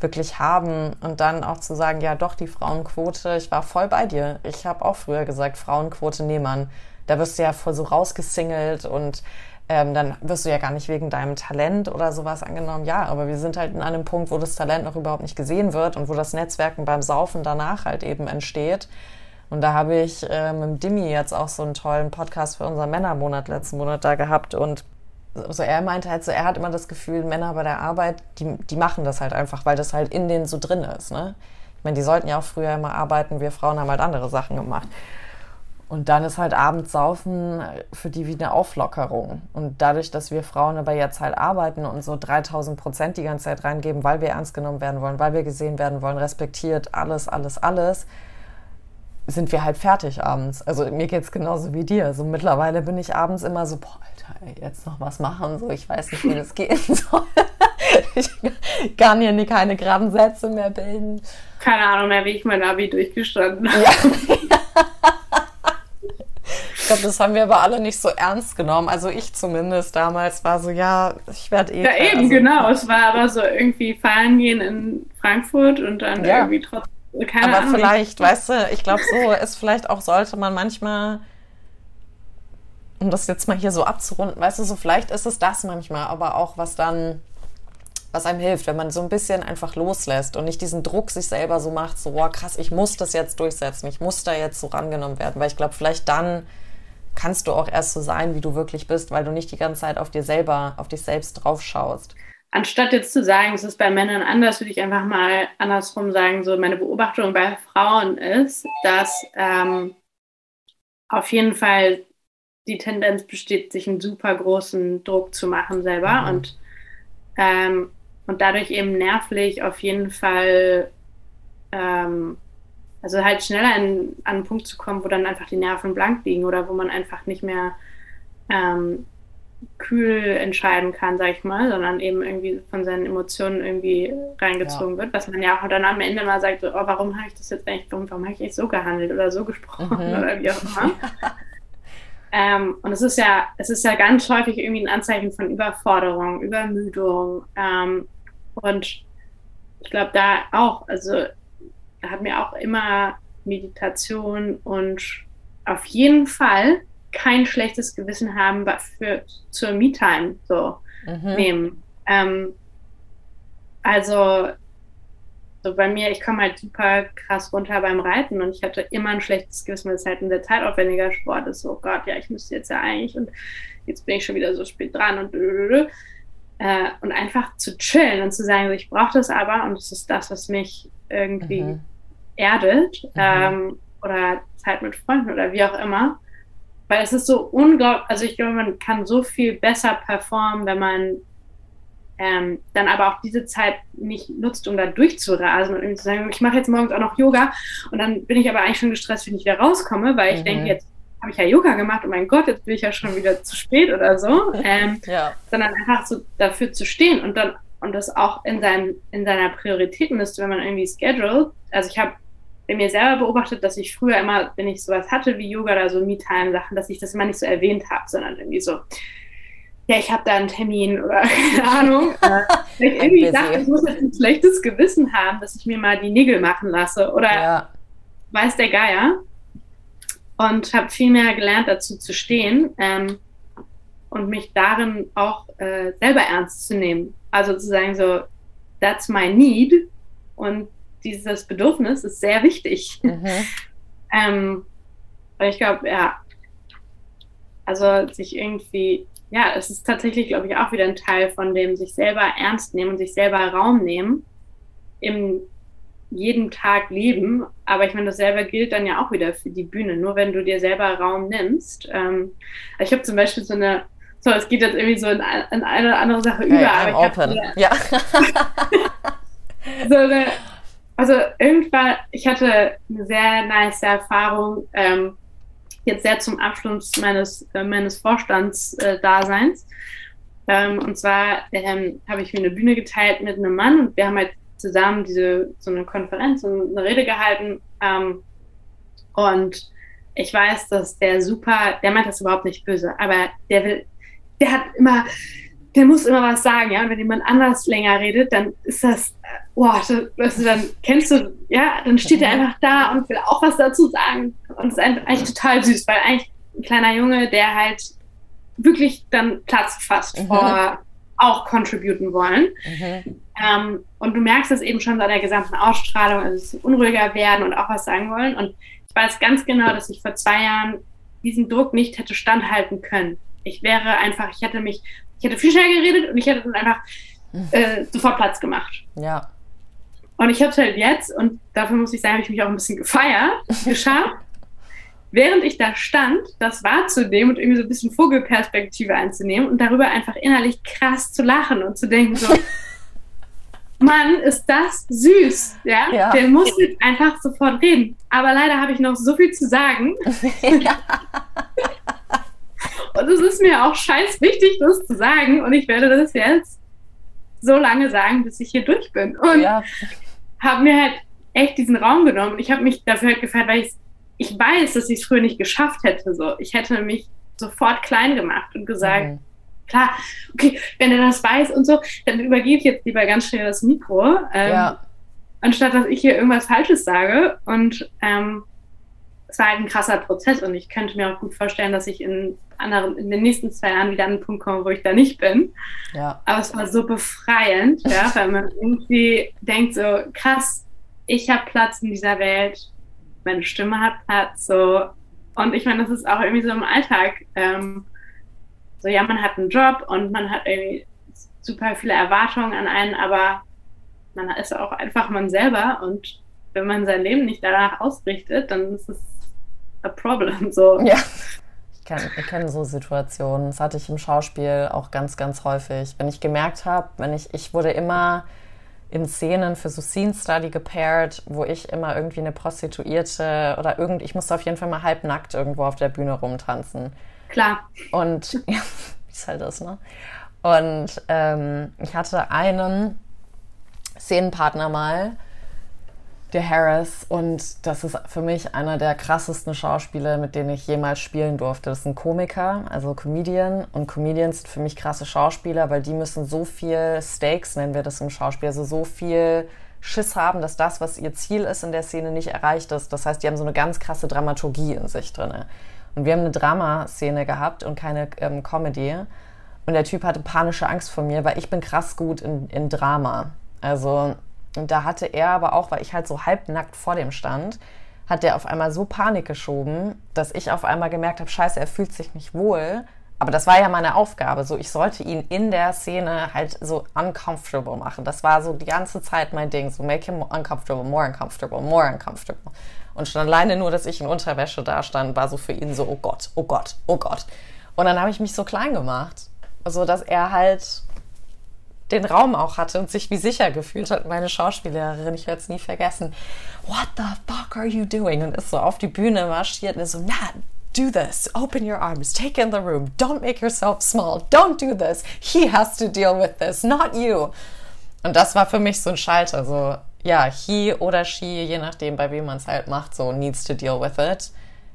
C: wirklich haben und dann auch zu sagen, ja doch, die Frauenquote, ich war voll bei dir. Ich habe auch früher gesagt, Frauenquote nehmen man. Da wirst du ja voll so rausgesingelt und ähm, dann wirst du ja gar nicht wegen deinem Talent oder sowas angenommen. Ja, aber wir sind halt in einem Punkt, wo das Talent noch überhaupt nicht gesehen wird und wo das Netzwerken beim Saufen danach halt eben entsteht. Und da habe ich äh, mit Dimi jetzt auch so einen tollen Podcast für unseren Männermonat letzten Monat da gehabt und also er meinte halt so, er hat immer das Gefühl, Männer bei der Arbeit, die, die machen das halt einfach, weil das halt in denen so drin ist. Ne? Ich meine, die sollten ja auch früher immer arbeiten, wir Frauen haben halt andere Sachen gemacht. Und dann ist halt abends saufen für die wie eine Auflockerung. Und dadurch, dass wir Frauen aber jetzt halt arbeiten und so 3000 Prozent die ganze Zeit reingeben, weil wir ernst genommen werden wollen, weil wir gesehen werden wollen, respektiert, alles, alles, alles, sind wir halt fertig abends. Also mir geht's genauso wie dir. So mittlerweile bin ich abends immer so, boah, jetzt noch was machen, so ich weiß nicht, wie das gehen soll. ich kann hier keine geraden Sätze mehr bilden.
A: Keine Ahnung mehr, wie ich mein Abi durchgestanden habe. Ja.
C: ich glaube, das haben wir aber alle nicht so ernst genommen. Also ich zumindest damals war so, ja, ich werde eh.
A: Ja, eben, also, genau. Es war aber so irgendwie feiern gehen in Frankfurt und dann ja. irgendwie trotzdem. Keine
C: aber
A: Ahnung.
C: vielleicht, weißt du, ich glaube, so ist vielleicht auch, sollte man manchmal um das jetzt mal hier so abzurunden, weißt du, so vielleicht ist es das manchmal, aber auch was dann, was einem hilft, wenn man so ein bisschen einfach loslässt und nicht diesen Druck sich selber so macht, so, oh, krass, ich muss das jetzt durchsetzen, ich muss da jetzt so rangenommen werden, weil ich glaube, vielleicht dann kannst du auch erst so sein, wie du wirklich bist, weil du nicht die ganze Zeit auf dir selber, auf dich selbst drauf schaust.
A: Anstatt jetzt zu sagen, es ist bei Männern anders, würde ich einfach mal andersrum sagen, so meine Beobachtung bei Frauen ist, dass ähm, auf jeden Fall die Tendenz besteht, sich einen super großen Druck zu machen selber mhm. und, ähm, und dadurch eben nervlich auf jeden Fall, ähm, also halt schneller in, an einen Punkt zu kommen, wo dann einfach die Nerven blank liegen oder wo man einfach nicht mehr ähm, kühl entscheiden kann, sag ich mal, sondern eben irgendwie von seinen Emotionen irgendwie reingezogen ja. wird, was man ja auch dann am Ende mal sagt, so, oh, warum habe ich das jetzt eigentlich, warum, warum habe ich eigentlich so gehandelt oder so gesprochen mhm. oder wie auch immer. Ähm, und es ist ja, es ist ja ganz häufig irgendwie ein Anzeichen von Überforderung, Übermüdung. Ähm, und ich glaube da auch, also hat mir auch immer Meditation und auf jeden Fall kein schlechtes Gewissen haben für zur Me-Time so mhm. nehmen. Ähm, also so bei mir, ich komme halt super krass runter beim Reiten und ich hatte immer ein schlechtes Gewissen, weil es halt ein sehr zeitaufwendiger Sport ist. So, oh Gott, ja, ich müsste jetzt ja eigentlich und jetzt bin ich schon wieder so spät dran und äh, und einfach zu chillen und zu sagen, ich brauche das aber und es ist das, was mich irgendwie mhm. erdet mhm. Ähm, oder Zeit mit Freunden oder wie auch immer. Weil es ist so unglaublich, also ich glaube, man kann so viel besser performen, wenn man ähm, dann aber auch diese Zeit nicht nutzt, um da durchzurasen und irgendwie zu sagen, ich mache jetzt morgens auch noch Yoga und dann bin ich aber eigentlich schon gestresst, wenn ich wieder rauskomme, weil ich mhm. denke, jetzt habe ich ja Yoga gemacht, oh mein Gott, jetzt bin ich ja schon wieder zu spät oder so. Ähm, ja. Sondern einfach so dafür zu stehen und dann und das auch in, seinem, in seiner Prioritätenliste, wenn man irgendwie scheduled. Also ich habe bei mir selber beobachtet, dass ich früher immer, wenn ich sowas hatte wie Yoga oder so Me-Time-Sachen, dass ich das immer nicht so erwähnt habe, sondern irgendwie so, ja, ich habe da einen Termin oder keine Ahnung. Äh, ich irgendwie dachte, ich muss jetzt ein schlechtes Gewissen haben, dass ich mir mal die Nägel machen lasse oder ja. weiß der Geier. Und habe viel mehr gelernt, dazu zu stehen ähm, und mich darin auch äh, selber ernst zu nehmen. Also zu sagen so, that's my need und dieses Bedürfnis ist sehr wichtig. Mhm. ähm, ich glaube, ja, also sich irgendwie ja, es ist tatsächlich, glaube ich, auch wieder ein Teil von dem sich selber ernst nehmen und sich selber Raum nehmen im jeden Tag leben. Aber ich meine, dasselbe gilt dann ja auch wieder für die Bühne. Nur wenn du dir selber Raum nimmst. Ähm, ich habe zum Beispiel so eine, so, es geht jetzt irgendwie so in, in eine andere Sache über.
C: Hey, aber ich open. ja.
A: so eine, also irgendwann, ich hatte eine sehr nice Erfahrung. Ähm, jetzt sehr zum Abschluss meines, äh, meines Vorstandsdaseins. Äh, ähm, und zwar ähm, habe ich mir eine Bühne geteilt mit einem Mann und wir haben halt zusammen diese so eine Konferenz und eine Rede gehalten. Ähm, und ich weiß, dass der super, der meint das überhaupt nicht böse, aber der will, der hat immer, der muss immer was sagen, ja. Und wenn jemand anders länger redet, dann ist das, boah, weißt du, dann kennst du, ja, dann steht er einfach da und will auch was dazu sagen. Und es ist eigentlich total süß, weil eigentlich ein kleiner Junge, der halt wirklich dann Platz fasst mhm. vor auch contributen wollen. Mhm. Ähm, und du merkst es eben schon an der gesamten Ausstrahlung, also dass sie unruhiger werden und auch was sagen wollen. Und ich weiß ganz genau, dass ich vor zwei Jahren diesen Druck nicht hätte standhalten können. Ich wäre einfach, ich hätte mich ich hätte viel schneller geredet und ich hätte dann einfach äh, sofort Platz gemacht.
C: Ja.
A: Und ich habe es halt jetzt, und dafür muss ich sagen, habe ich mich auch ein bisschen gefeiert, geschafft, während ich da stand, das wahrzunehmen und irgendwie so ein bisschen Vogelperspektive einzunehmen und darüber einfach innerlich krass zu lachen und zu denken so, Mann, ist das süß, ja? ja. Der muss jetzt einfach sofort reden. Aber leider habe ich noch so viel zu sagen. Ja. Und es ist mir auch scheiß wichtig, das zu sagen. Und ich werde das jetzt so lange sagen, bis ich hier durch bin. Und ja. habe mir halt echt diesen Raum genommen. Ich habe mich dafür halt gefeiert, weil ich, ich weiß, dass ich es früher nicht geschafft hätte. So. Ich hätte mich sofort klein gemacht und gesagt, mhm. klar, okay, wenn er das weiß und so, dann übergebe ich jetzt lieber ganz schnell das Mikro. Ähm, ja. Anstatt dass ich hier irgendwas Falsches sage. Und ähm, war halt ein krasser Prozess und ich könnte mir auch gut vorstellen, dass ich in anderen, in den nächsten zwei Jahren wieder an den Punkt komme, wo ich da nicht bin. Ja. Aber es war so befreiend, ja, weil man irgendwie denkt so, krass, ich habe Platz in dieser Welt, meine Stimme hat Platz, so. Und ich meine, das ist auch irgendwie so im Alltag. Ähm, so, ja, man hat einen Job und man hat irgendwie super viele Erwartungen an einen, aber man ist auch einfach man selber und wenn man sein Leben nicht danach ausrichtet, dann ist es a problem. So.
C: Ja. Ich kenne ich kenn so Situationen. Das hatte ich im Schauspiel auch ganz, ganz häufig. Wenn ich gemerkt habe, wenn ich, ich wurde immer in Szenen für so Scene Study gepaired, wo ich immer irgendwie eine Prostituierte oder irgend, ich musste auf jeden Fall mal halbnackt irgendwo auf der Bühne rumtanzen.
A: Klar.
C: Und ja, ist halt das, ne? Und ähm, ich hatte einen Szenenpartner mal, der Harris und das ist für mich einer der krassesten Schauspieler, mit denen ich jemals spielen durfte. Das ist ein Komiker, also Comedian und Comedians sind für mich krasse Schauspieler, weil die müssen so viel Stakes, nennen wir das im Schauspiel, also so viel Schiss haben, dass das, was ihr Ziel ist in der Szene, nicht erreicht ist. Das heißt, die haben so eine ganz krasse Dramaturgie in sich drin. Und wir haben eine Dramaszene gehabt und keine ähm, Comedy. Und der Typ hatte panische Angst vor mir, weil ich bin krass gut in, in Drama. Also und da hatte er aber auch, weil ich halt so halbnackt vor dem stand, hat der auf einmal so Panik geschoben, dass ich auf einmal gemerkt habe, scheiße, er fühlt sich nicht wohl. Aber das war ja meine Aufgabe. So, ich sollte ihn in der Szene halt so uncomfortable machen. Das war so die ganze Zeit mein Ding. So, make him uncomfortable, more uncomfortable, more uncomfortable. Und schon alleine nur, dass ich in Unterwäsche da stand, war so für ihn so, oh Gott, oh Gott, oh Gott. Und dann habe ich mich so klein gemacht. So, dass er halt den Raum auch hatte und sich wie sicher gefühlt hat. Meine Schauspiellehrerin, ich werde es nie vergessen. What the fuck are you doing? Und ist so auf die Bühne marschiert und ist so, na, do this, open your arms, take in the room, don't make yourself small, don't do this. He has to deal with this, not you. Und das war für mich so ein Schalter, so, ja, he oder she, je nachdem, bei wem man es halt macht, so needs to deal with it.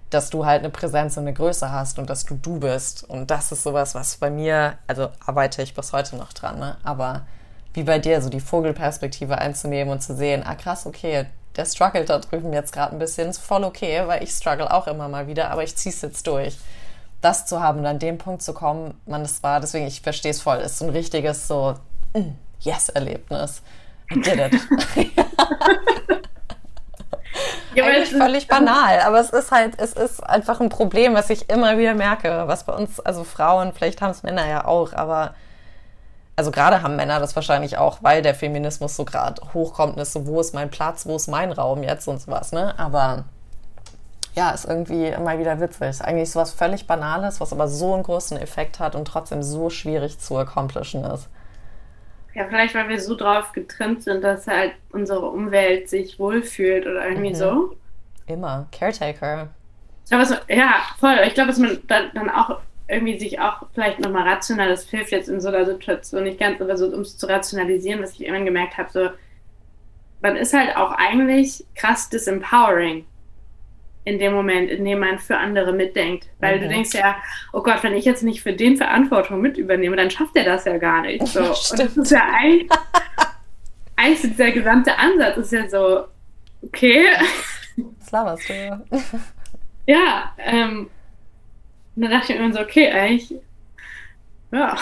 C: Dass du halt eine Präsenz und eine Größe hast und dass du du bist. Und das ist sowas, was bei mir, also arbeite ich bis heute noch dran, ne? Aber wie bei dir, so die Vogelperspektive einzunehmen und zu sehen, ah krass, okay, der struggelt da drüben jetzt gerade ein bisschen, ist voll okay, weil ich struggle auch immer mal wieder, aber ich zieh's jetzt durch. Das zu haben und an dem Punkt zu kommen, man, das war, deswegen, ich verstehe es voll, ist so ein richtiges so, mm, Yes-Erlebnis. I did it. ja, Eigentlich völlig banal, aber es ist halt, es ist einfach ein Problem, was ich immer wieder merke, was bei uns, also Frauen, vielleicht haben es Männer ja auch, aber also gerade haben Männer das wahrscheinlich auch, weil der Feminismus so gerade hochkommt und ist so, wo ist mein Platz, wo ist mein Raum jetzt und sowas, ne? Aber ja, ist irgendwie immer wieder witzig. Eigentlich so was völlig Banales, was aber so einen großen Effekt hat und trotzdem so schwierig zu accomplishen ist.
A: Ja, vielleicht, weil wir so drauf getrimmt sind, dass halt unsere Umwelt sich wohlfühlt oder irgendwie mhm. so.
C: Immer. Caretaker.
A: Ich glaube, ja, voll. Ich glaube, dass man dann, dann auch irgendwie sich auch vielleicht nochmal rational, das hilft jetzt in so einer Situation nicht ganz, aber so, um es zu rationalisieren, was ich irgendwann gemerkt habe, so, man ist halt auch eigentlich krass disempowering in dem Moment, in dem man für andere mitdenkt. Weil mhm. du denkst ja, oh Gott, wenn ich jetzt nicht für den Verantwortung mit übernehme, dann schafft er das ja gar nicht. So. Und das ist ja eigentlich, eigentlich so dieser gesamte Ansatz ist ja so, okay.
C: Was laberst du?
A: ja, ähm, und dann dachte ich mir so, okay, eigentlich, ja.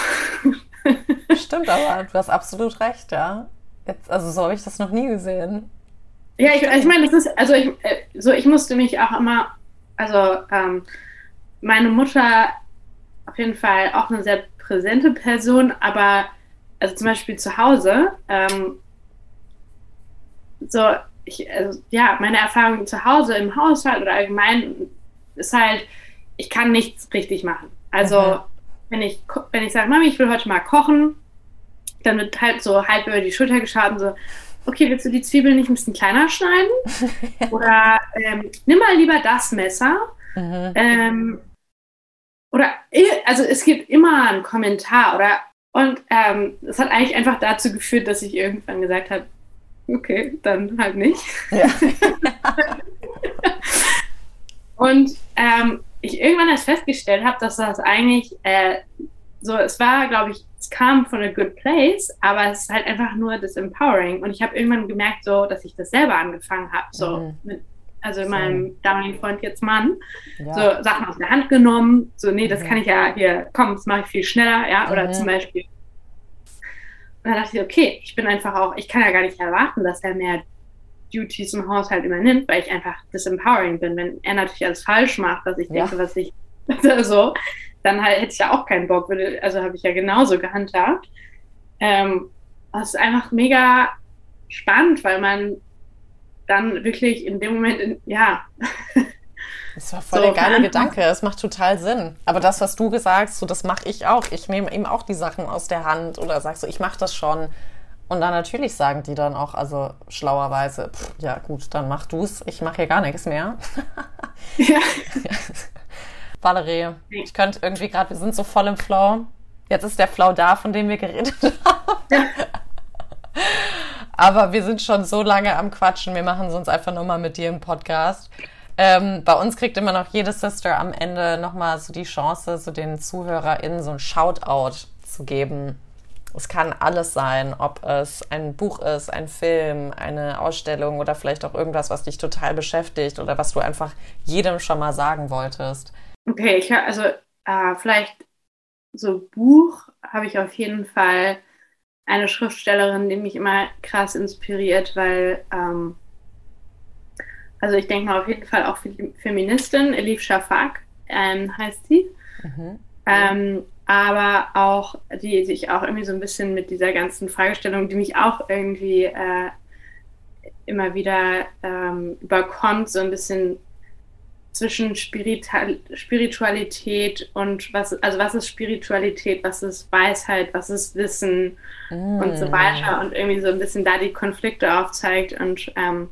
C: Stimmt aber, du hast absolut recht, ja. Jetzt, also so habe ich das noch nie gesehen.
A: Ja, ich, ich meine, das ist, also ich, äh, so ich musste mich auch immer, also ähm, meine Mutter auf jeden Fall auch eine sehr präsente Person, aber also zum Beispiel zu Hause, ähm, so, ich, also, ja, meine Erfahrung zu Hause im Haushalt oder allgemein ist halt, ich kann nichts richtig machen. Also, mhm. wenn ich, wenn ich sage, Mami, ich will heute mal kochen, dann wird halt so halb über die Schulter geschaut und so, okay, willst du die Zwiebeln nicht ein bisschen kleiner schneiden? oder ähm, nimm mal lieber das Messer. Mhm. Ähm, oder, also es gibt immer einen Kommentar oder, und ähm, es hat eigentlich einfach dazu geführt, dass ich irgendwann gesagt habe, okay, dann halt nicht. Ja. und ähm, ich irgendwann erst festgestellt habe, dass das eigentlich äh, so, es war, glaube ich, es kam von a good place, aber es ist halt einfach nur das Empowering. Und ich habe irgendwann gemerkt, so, dass ich das selber angefangen habe, so mhm. mit, also so. meinem damaligen Freund jetzt Mann, ja. so Sachen aus der Hand genommen, so, nee, das mhm. kann ich ja hier, komm, das mache ich viel schneller, ja, oder mhm. zum Beispiel. Und dann dachte ich, okay, ich bin einfach auch, ich kann ja gar nicht erwarten, dass er mehr Duties im Haushalt übernimmt, weil ich einfach disempowering bin. Wenn er natürlich alles falsch macht, was ich denke, ja. was ich so, dann halt, hätte ich ja auch keinen Bock. Also habe ich ja genauso gehandhabt. Ähm, das ist einfach mega spannend, weil man dann wirklich in dem Moment, in, ja.
C: Das war voll so, der geile Gedanke. Es macht total Sinn. Aber das, was du gesagt hast, so, das mache ich auch. Ich nehme ihm auch die Sachen aus der Hand oder sagst so, ich mache das schon. Und dann natürlich sagen die dann auch, also schlauerweise, pff, ja gut, dann mach du's, ich mache hier gar nichts mehr. Ja. Valerie, ich könnte irgendwie gerade, wir sind so voll im Flow. Jetzt ist der Flow da, von dem wir geredet haben. Aber wir sind schon so lange am Quatschen, wir machen uns einfach nur mal mit dir im Podcast. Ähm, bei uns kriegt immer noch jede Sister am Ende nochmal so die Chance, so den ZuhörerInnen so ein Shoutout zu geben es kann alles sein, ob es ein Buch ist, ein Film, eine Ausstellung oder vielleicht auch irgendwas, was dich total beschäftigt oder was du einfach jedem schon mal sagen wolltest.
A: Okay, ich habe also äh, vielleicht so Buch habe ich auf jeden Fall eine Schriftstellerin, die mich immer krass inspiriert, weil ähm, also ich denke mal auf jeden Fall auch Feministin, Elif Shafak ähm, heißt sie. Mhm. Ähm, aber auch, die sich auch irgendwie so ein bisschen mit dieser ganzen Fragestellung, die mich auch irgendwie äh, immer wieder ähm, überkommt, so ein bisschen zwischen Spiritual Spiritualität und was, also was ist Spiritualität, was ist Weisheit, was ist Wissen mm. und so weiter und irgendwie so ein bisschen da die Konflikte aufzeigt und ähm,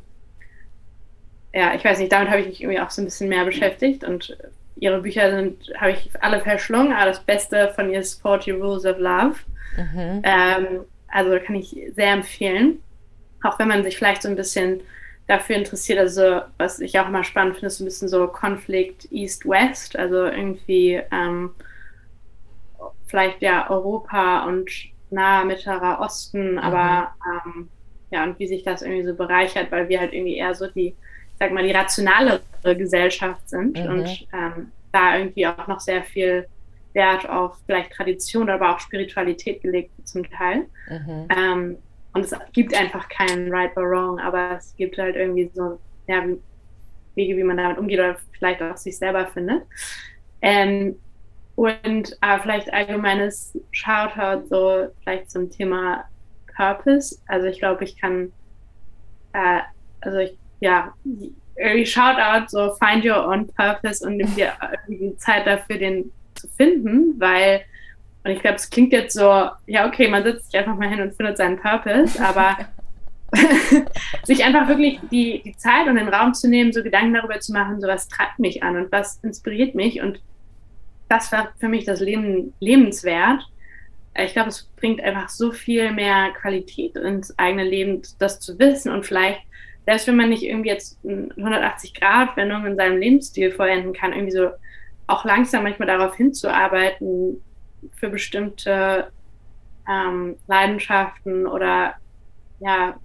A: ja, ich weiß nicht, damit habe ich mich irgendwie auch so ein bisschen mehr beschäftigt und ihre Bücher sind, habe ich alle verschlungen, aber das Beste von ihr ist 40 Rules of Love. Mhm. Ähm, also kann ich sehr empfehlen. Auch wenn man sich vielleicht so ein bisschen dafür interessiert, also was ich auch mal spannend finde, ist ein bisschen so Konflikt East-West, also irgendwie ähm, vielleicht ja Europa und nahe Mittlerer Osten, mhm. aber ähm, ja, und wie sich das irgendwie so bereichert, weil wir halt irgendwie eher so die, sag mal, die rationalere Gesellschaft sind mhm. und ähm, da irgendwie auch noch sehr viel Wert auf vielleicht Tradition, aber auch Spiritualität gelegt zum Teil. Mhm. Und es gibt einfach keinen Right or Wrong, aber es gibt halt irgendwie so ja, Wege, wie man damit umgeht oder vielleicht auch sich selber findet. Ähm, und aber vielleicht allgemeines Shoutout so vielleicht zum Thema Purpose. Also ich glaube, ich kann, äh, also ich, ja, irgendwie Shoutout, so find your own purpose und nimm dir irgendwie Zeit dafür, den zu finden, weil und ich glaube, es klingt jetzt so, ja, okay, man setzt sich einfach mal hin und findet seinen Purpose, aber sich einfach wirklich die, die Zeit und den Raum zu nehmen, so Gedanken darüber zu machen, so was treibt mich an und was inspiriert mich und das war für mich das Leben lebenswert. Ich glaube, es bringt einfach so viel mehr Qualität ins eigene Leben, das zu wissen und vielleicht, selbst wenn man nicht irgendwie jetzt 180-Grad-Wendung in seinem Lebensstil vollenden kann, irgendwie so auch langsam manchmal darauf hinzuarbeiten, für bestimmte ähm, Leidenschaften oder ja,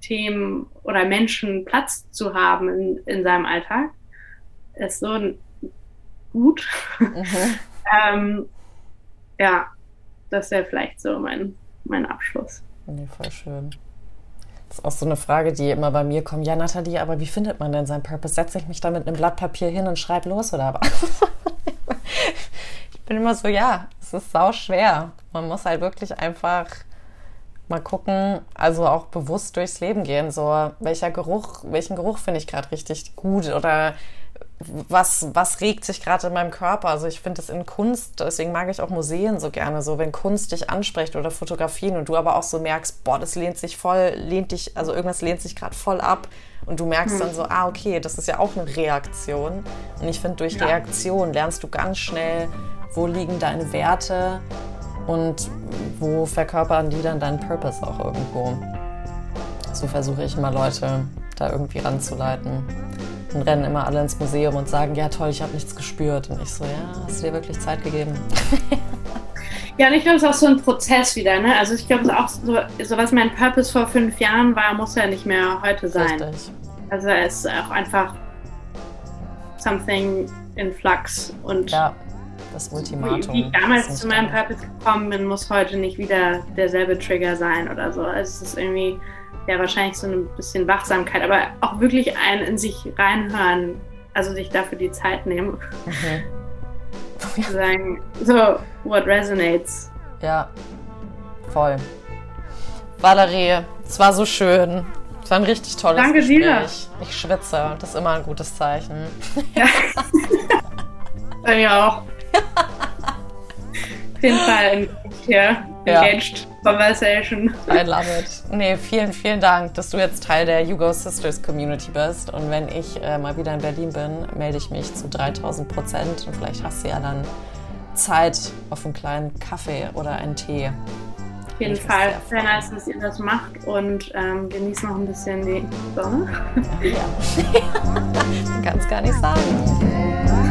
A: Themen oder Menschen Platz zu haben in, in seinem Alltag, ist so gut. Mhm. ähm, ja, das wäre vielleicht so mein, mein Abschluss.
C: Nee, voll schön. Das ist auch so eine Frage, die immer bei mir kommt. Ja, Nathalie, aber wie findet man denn seinen Purpose? Setze ich mich da mit einem Blatt Papier hin und schreibe los oder was? ich bin immer so, ja, ist sau schwer. Man muss halt wirklich einfach mal gucken, also auch bewusst durchs Leben gehen. So, welcher Geruch, welchen Geruch finde ich gerade richtig gut oder was, was regt sich gerade in meinem Körper? Also ich finde es in Kunst, deswegen mag ich auch Museen so gerne, so wenn Kunst dich anspricht oder Fotografien und du aber auch so merkst, boah, das lehnt sich voll, lehnt dich, also irgendwas lehnt sich gerade voll ab und du merkst dann so, hm. ah, okay, das ist ja auch eine Reaktion. Und ich finde, durch ja. Reaktion lernst du ganz schnell, wo liegen deine Werte und wo verkörpern die dann deinen Purpose auch irgendwo. So versuche ich immer Leute da irgendwie ranzuleiten. Dann rennen immer alle ins Museum und sagen, ja toll, ich habe nichts gespürt. Und ich so, ja, hast du dir wirklich Zeit gegeben?
A: Ja, und ich glaube, es ist auch so ein Prozess wieder. Ne? Also ich glaube, es ist auch so, so, was mein Purpose vor fünf Jahren war, muss ja nicht mehr heute sein. Richtig. Also es ist auch einfach something in flux. Und
C: ja, das Ultimatum.
A: Wie ich damals zu meinem Purpose gekommen bin, muss heute nicht wieder derselbe Trigger sein oder so. Also es ist irgendwie ja wahrscheinlich so ein bisschen Wachsamkeit, aber auch wirklich ein in sich reinhören, also sich dafür die Zeit nehmen. Mhm. sagen, so, what resonates.
C: Ja, voll. Valerie, es war so schön. Es war ein richtig tolles
A: Danke
C: Gespräch.
A: Dir.
C: Ich schwitze, das ist immer ein gutes Zeichen.
A: Ja. Bei mir auch. Auf jeden Fall engaged ja. conversation.
C: I love it. Nee, vielen, vielen Dank, dass du jetzt Teil der Hugo Sisters Community bist. Und wenn ich äh, mal wieder in Berlin bin, melde ich mich zu 3000 Prozent. Und vielleicht hast du ja dann Zeit auf einen kleinen Kaffee oder einen Tee.
A: Auf jeden Fall. Sehr nice, dass ihr das macht und ähm, genießt noch ein bisschen die Sonne.
C: Ja. ja. Kann es gar nicht sagen.